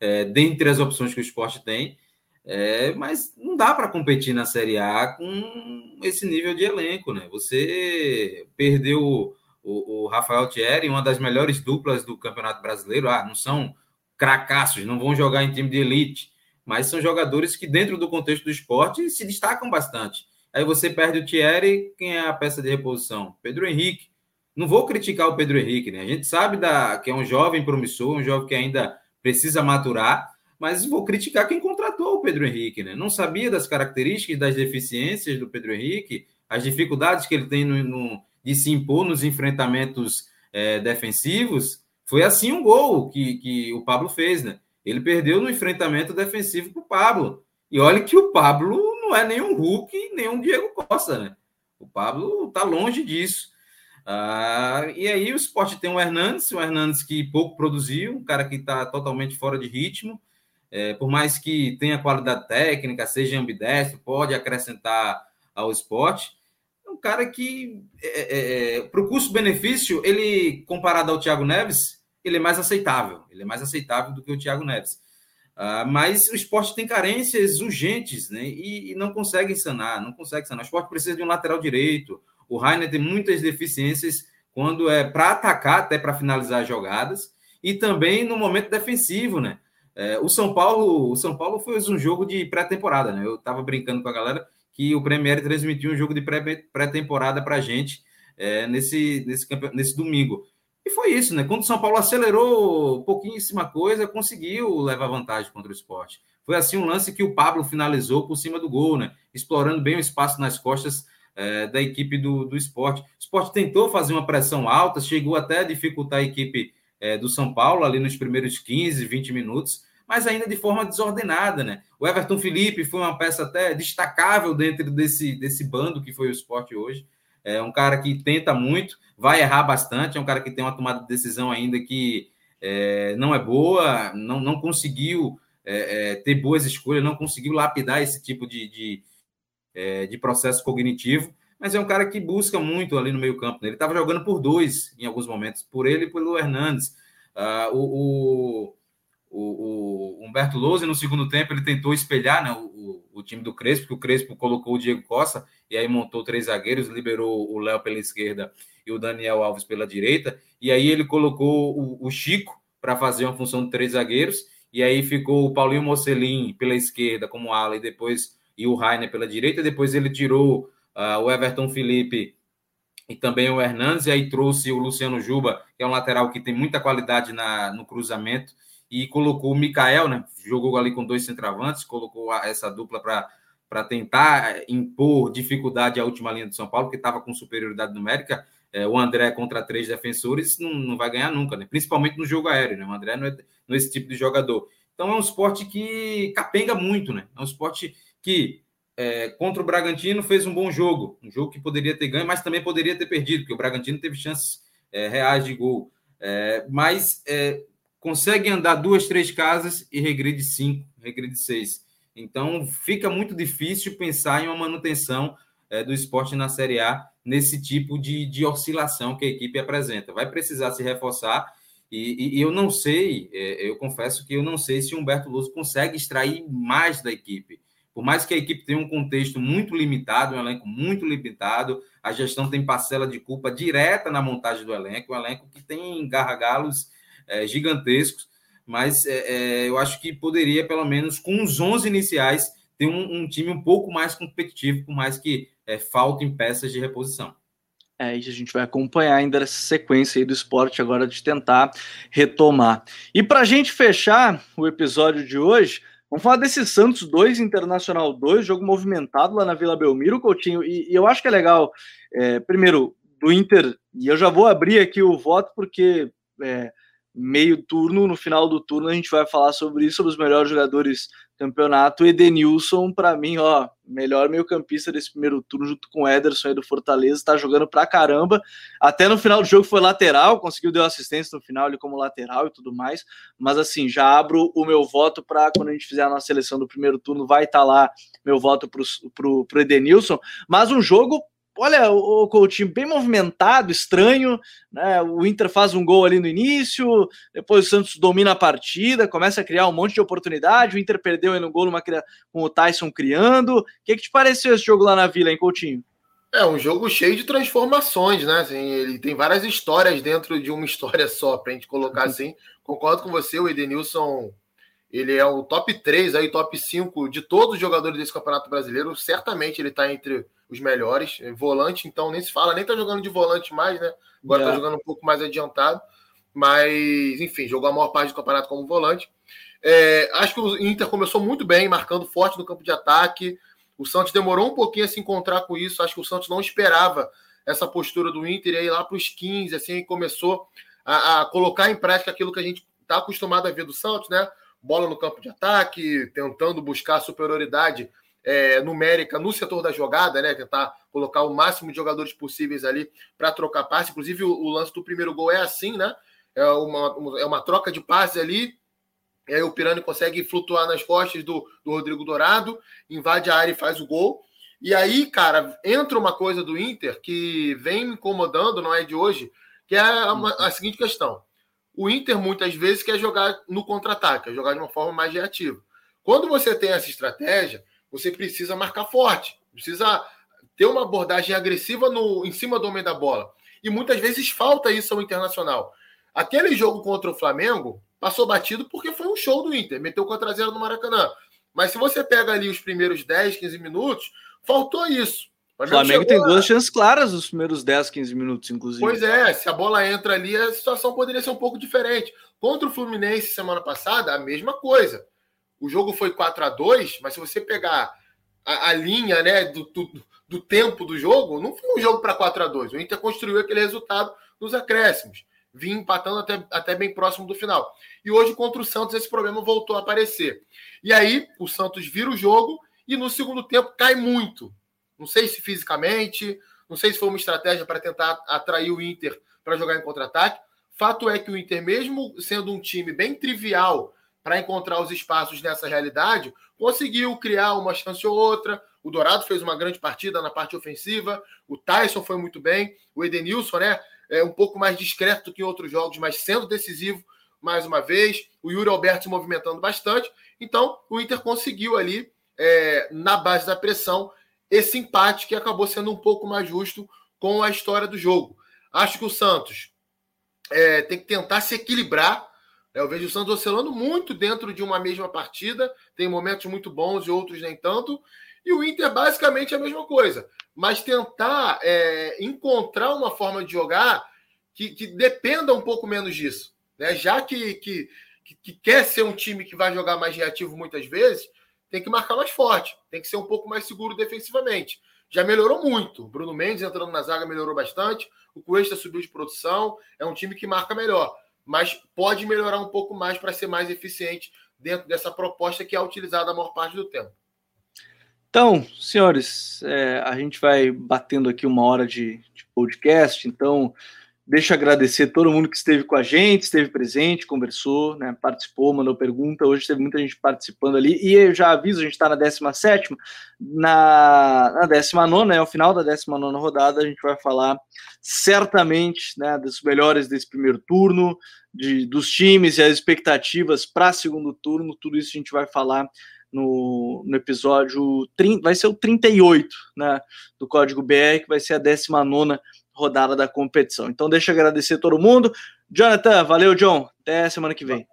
é, dentre as opções que o esporte tem. É, mas não dá para competir na Série A com esse nível de elenco, né? Você perdeu o, o Rafael Thierry, uma das melhores duplas do Campeonato Brasileiro. Ah, não são cracassos, não vão jogar em time de elite, mas são jogadores que, dentro do contexto do esporte, se destacam bastante. Aí você perde o Thierry, quem é a peça de reposição? Pedro Henrique. Não vou criticar o Pedro Henrique, né? A gente sabe da, que é um jovem promissor, um jovem que ainda precisa maturar, mas vou criticar quem contratou o Pedro Henrique, né? Não sabia das características, das deficiências do Pedro Henrique, as dificuldades que ele tem no, no de se impor nos enfrentamentos é, defensivos. Foi assim um gol que, que o Pablo fez, né? Ele perdeu no enfrentamento defensivo para o Pablo. E olha que o Pablo não é nem um Hulk, nem um Diego Costa, né? O Pablo está longe disso. Ah, e aí o esporte tem o Hernandes, o Hernandes que pouco produziu, um cara que está totalmente fora de ritmo. É, por mais que tenha qualidade técnica, seja ambidestro, pode acrescentar ao esporte. É um cara que, é, é, é para o custo-benefício, ele, comparado ao Thiago Neves, ele é mais aceitável. Ele é mais aceitável do que o Thiago Neves. Uh, mas o esporte tem carências urgentes, né? E, e, não consegue sanar, não consegue sanar. O esporte precisa de um lateral direito. O Rainer tem muitas deficiências quando é para atacar, até para finalizar jogadas, e também no momento defensivo, né? É, o São Paulo, o São Paulo foi um jogo de pré-temporada, né? Eu estava brincando com a galera que o Premier transmitiu um jogo de pré-temporada para a gente é, nesse, nesse, nesse domingo. E foi isso, né? Quando o São Paulo acelerou pouquíssima coisa, conseguiu levar vantagem contra o esporte. Foi assim um lance que o Pablo finalizou por cima do gol, né? Explorando bem o espaço nas costas é, da equipe do, do esporte. O esporte tentou fazer uma pressão alta, chegou até a dificultar a equipe é, do São Paulo ali nos primeiros 15, 20 minutos, mas ainda de forma desordenada, né? O Everton Felipe foi uma peça até destacável dentro desse, desse bando que foi o esporte hoje. É um cara que tenta muito, vai errar bastante, é um cara que tem uma tomada de decisão ainda que é, não é boa, não, não conseguiu é, é, ter boas escolhas, não conseguiu lapidar esse tipo de, de, é, de processo cognitivo, mas é um cara que busca muito ali no meio campo. Né? Ele estava jogando por dois em alguns momentos, por ele e pelo Hernandes. Uh, o, o, o, Humberto Lousa, no segundo tempo, ele tentou espelhar né, o, o, time do Crespo, porque o Crespo colocou o Diego Costa e aí montou três zagueiros, liberou o Léo pela esquerda e o Daniel Alves pela direita, e aí ele colocou o, o Chico para fazer uma função de três zagueiros, e aí ficou o Paulinho Mocelin pela esquerda como ala e depois e o Rainer pela direita, depois ele tirou uh, o Everton Felipe e também o Hernandes, e aí trouxe o Luciano Juba, que é um lateral que tem muita qualidade na, no cruzamento, e colocou o Mikael, né? Jogou ali com dois centroavantes, colocou essa dupla para tentar impor dificuldade à última linha do São Paulo, que estava com superioridade numérica. É, o André contra três defensores não, não vai ganhar nunca, né? Principalmente no jogo aéreo, né? O André não é, não é esse tipo de jogador. Então é um esporte que capenga muito, né? É um esporte que é, contra o Bragantino fez um bom jogo, um jogo que poderia ter ganho, mas também poderia ter perdido, porque o Bragantino teve chances é, reais de gol. É, mas é, consegue andar duas, três casas e regride cinco, regride seis. Então fica muito difícil pensar em uma manutenção é, do esporte na Série A nesse tipo de, de oscilação que a equipe apresenta. Vai precisar se reforçar e, e eu não sei, é, eu confesso que eu não sei se Humberto Luz consegue extrair mais da equipe. Por mais que a equipe tenha um contexto muito limitado, um elenco muito limitado, a gestão tem parcela de culpa direta na montagem do elenco, um elenco que tem gargalos é, gigantescos, mas é, é, eu acho que poderia, pelo menos com os 11 iniciais, ter um, um time um pouco mais competitivo, por mais que é, faltem peças de reposição. É, isso a gente vai acompanhar ainda essa sequência aí do esporte agora de tentar retomar. E para a gente fechar o episódio de hoje, vamos falar desse Santos 2, Internacional 2, jogo movimentado lá na Vila Belmiro, Coutinho, e, e eu acho que é legal, é, primeiro, do Inter, e eu já vou abrir aqui o voto, porque é, meio turno, no final do turno a gente vai falar sobre isso, sobre os melhores jogadores do campeonato. Edenilson, para mim, ó, melhor meio-campista desse primeiro turno, junto com o Ederson aí do Fortaleza, tá jogando pra caramba. Até no final do jogo foi lateral, conseguiu dar assistência no final ali como lateral e tudo mais. Mas assim, já abro o meu voto para quando a gente fizer a nossa seleção do primeiro turno, vai estar tá lá meu voto pro, pro, pro Edenilson. Mas um jogo olha, o Coutinho bem movimentado, estranho, né? O Inter faz um gol ali no início, depois o Santos domina a partida, começa a criar um monte de oportunidade, o Inter perdeu aí no gol numa, com o Tyson criando. O que, que te pareceu esse jogo lá na Vila, hein, Coutinho? É um jogo cheio de transformações, né? Assim, ele tem várias histórias dentro de uma história só, para a gente colocar assim. Concordo com você, o Edenilson ele é o top 3, aí, top 5 de todos os jogadores desse Campeonato Brasileiro. Certamente ele está entre os melhores. Volante, então, nem se fala, nem tá jogando de volante mais, né? Agora yeah. tá jogando um pouco mais adiantado. Mas, enfim, jogou a maior parte do campeonato como volante. É, acho que o Inter começou muito bem, marcando forte no campo de ataque. O Santos demorou um pouquinho a se encontrar com isso. Acho que o Santos não esperava essa postura do Inter. E aí, lá para os 15, assim, começou a, a, colocar em prática aquilo que a gente está acostumado a ver do Santos, né? Bola no campo de ataque, tentando buscar superioridade é, numérica no setor da jogada, né? Tentar colocar o máximo de jogadores possíveis ali para trocar passe. Inclusive, o, o, lance do primeiro gol é assim, né? É uma, é uma troca de passe ali. E aí o Pirani consegue flutuar nas costas do, do Rodrigo Dourado, invade a área e faz o gol. E aí, cara, entra uma coisa do Inter que vem me incomodando, não é de hoje, que é a, a seguinte questão. O Inter muitas vezes quer jogar no contra-ataque, quer jogar de uma forma mais reativa. Quando você tem essa estratégia, você precisa marcar forte, precisa ter uma abordagem agressiva no, em cima do homem da bola. E muitas vezes falta isso ao Internacional. Aquele jogo contra o Flamengo passou batido porque foi um show do Inter, meteu contra zero no Maracanã. Mas se você pega ali os primeiros 10, 15 minutos, faltou isso. O Flamengo tem duas chances claras nos primeiros 10, 15 minutos, inclusive. Pois é, se a bola entra ali, a situação poderia ser um pouco diferente. Contra o Fluminense semana passada, a mesma coisa. O jogo foi 4 a 2 mas se você pegar a, a linha né, do, do, do, tempo do jogo, não foi um jogo para 4 a 2 O Inter construiu aquele resultado nos acréscimos. Vinha empatando até, até bem próximo do final. E hoje, contra o Santos, esse problema voltou a aparecer. E aí, o Santos vira o jogo e no segundo tempo cai muito não sei se fisicamente, não sei se foi uma estratégia para tentar atrair o Inter para jogar em contra-ataque. Fato é que o Inter, mesmo sendo um time bem trivial para encontrar os espaços nessa realidade, conseguiu criar uma chance ou outra. O Dourado fez uma grande partida na parte ofensiva, o Tyson foi muito bem, o Edenilson, né? É um pouco mais discreto do que em outros jogos, mas sendo decisivo mais uma vez. O Yuri Alberto se movimentando bastante. Então, o Inter conseguiu ali, é, na base da pressão, esse empate que acabou sendo um pouco mais justo com a história do jogo. Acho que o Santos é, tem que tentar se equilibrar. Né? Eu vejo o Santos oscilando muito dentro de uma mesma partida, tem momentos muito bons e outros nem tanto. E o Inter basicamente é a mesma coisa, mas tentar é, encontrar uma forma de jogar que, que, dependa um pouco menos disso. Né? Já que, que, que quer ser um time que vai jogar mais reativo muitas vezes, tem que marcar mais forte, tem que ser um pouco mais seguro defensivamente. Já melhorou muito. Bruno Mendes entrando na zaga melhorou bastante. O Cuesta subiu de produção. É um time que marca melhor. Mas pode melhorar um pouco mais para ser mais eficiente dentro dessa proposta que é utilizada a maior parte do tempo. Então, senhores, é, a gente vai batendo aqui uma hora de, de podcast. Então, Deixa eu agradecer todo mundo que esteve com a gente, esteve presente, conversou, né, participou, mandou pergunta. Hoje teve muita gente participando ali. E eu já aviso, a gente está na 17, na, na 19, né, ao final da 19 rodada, a gente vai falar certamente né, dos melhores desse primeiro turno, de, dos times e as expectativas para segundo turno. Tudo isso a gente vai falar no, no episódio 30, vai ser o 38 né, do Código BR, que vai ser a 19 rodada da competição. Então, deixa eu agradecer todo mundo. Jonathan, valeu, John. Até semana que vem.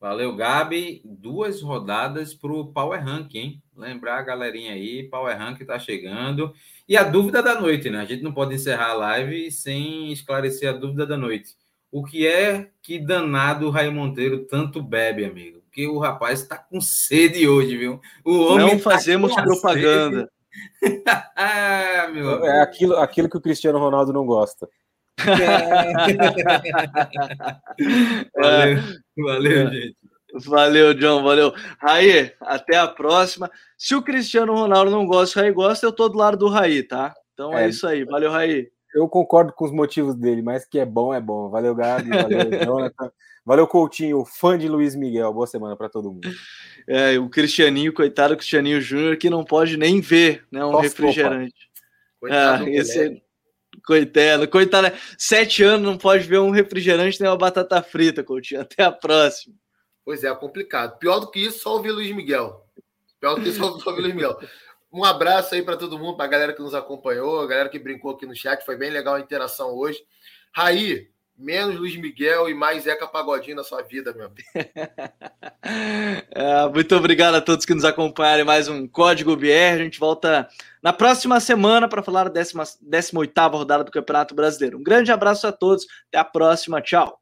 Valeu, Gabi. Duas rodadas para o Power Rank, hein? Lembrar a galerinha aí, Power Rank está chegando. E a dúvida da noite, né? A gente não pode encerrar a live sem esclarecer a dúvida da noite. O que é que danado o Raio Monteiro tanto bebe, amigo? Porque o rapaz está com sede hoje, viu? O homem não tá fazemos propaganda. Sede. Ah, meu é aquilo, aquilo que o Cristiano Ronaldo não gosta. valeu, valeu, gente. Valeu, John, valeu. Raí, até a próxima. Se o Cristiano Ronaldo não gosta, o Raí gosta, eu tô do lado do Raí, tá? Então é, é isso aí. Valeu, Raí. Eu concordo com os motivos dele, mas que é bom, é bom. Valeu, Gabi. Valeu, Jonathan. Valeu, Coutinho, fã de Luiz Miguel. Boa semana para todo mundo. É, o Cristianinho, coitado, o Cristianinho Júnior, que não pode nem ver né, um Nossa, refrigerante. Coitado, é, esse, coitado, coitado, sete anos não pode ver um refrigerante nem uma batata frita, Coutinho. Até a próxima. Pois é, complicado. Pior do que isso, só ouvir Luiz Miguel. Pior do que isso, só ouvir Luiz Miguel. Um abraço aí para todo mundo, para a galera que nos acompanhou, a galera que brincou aqui no chat. Foi bem legal a interação hoje. Raí, menos Luiz Miguel e mais Zeca Pagodinho na sua vida, meu amigo. é, muito obrigado a todos que nos acompanharam. Mais um Código BR. A gente volta na próxima semana para falar da 18 rodada do Campeonato Brasileiro. Um grande abraço a todos. Até a próxima. Tchau.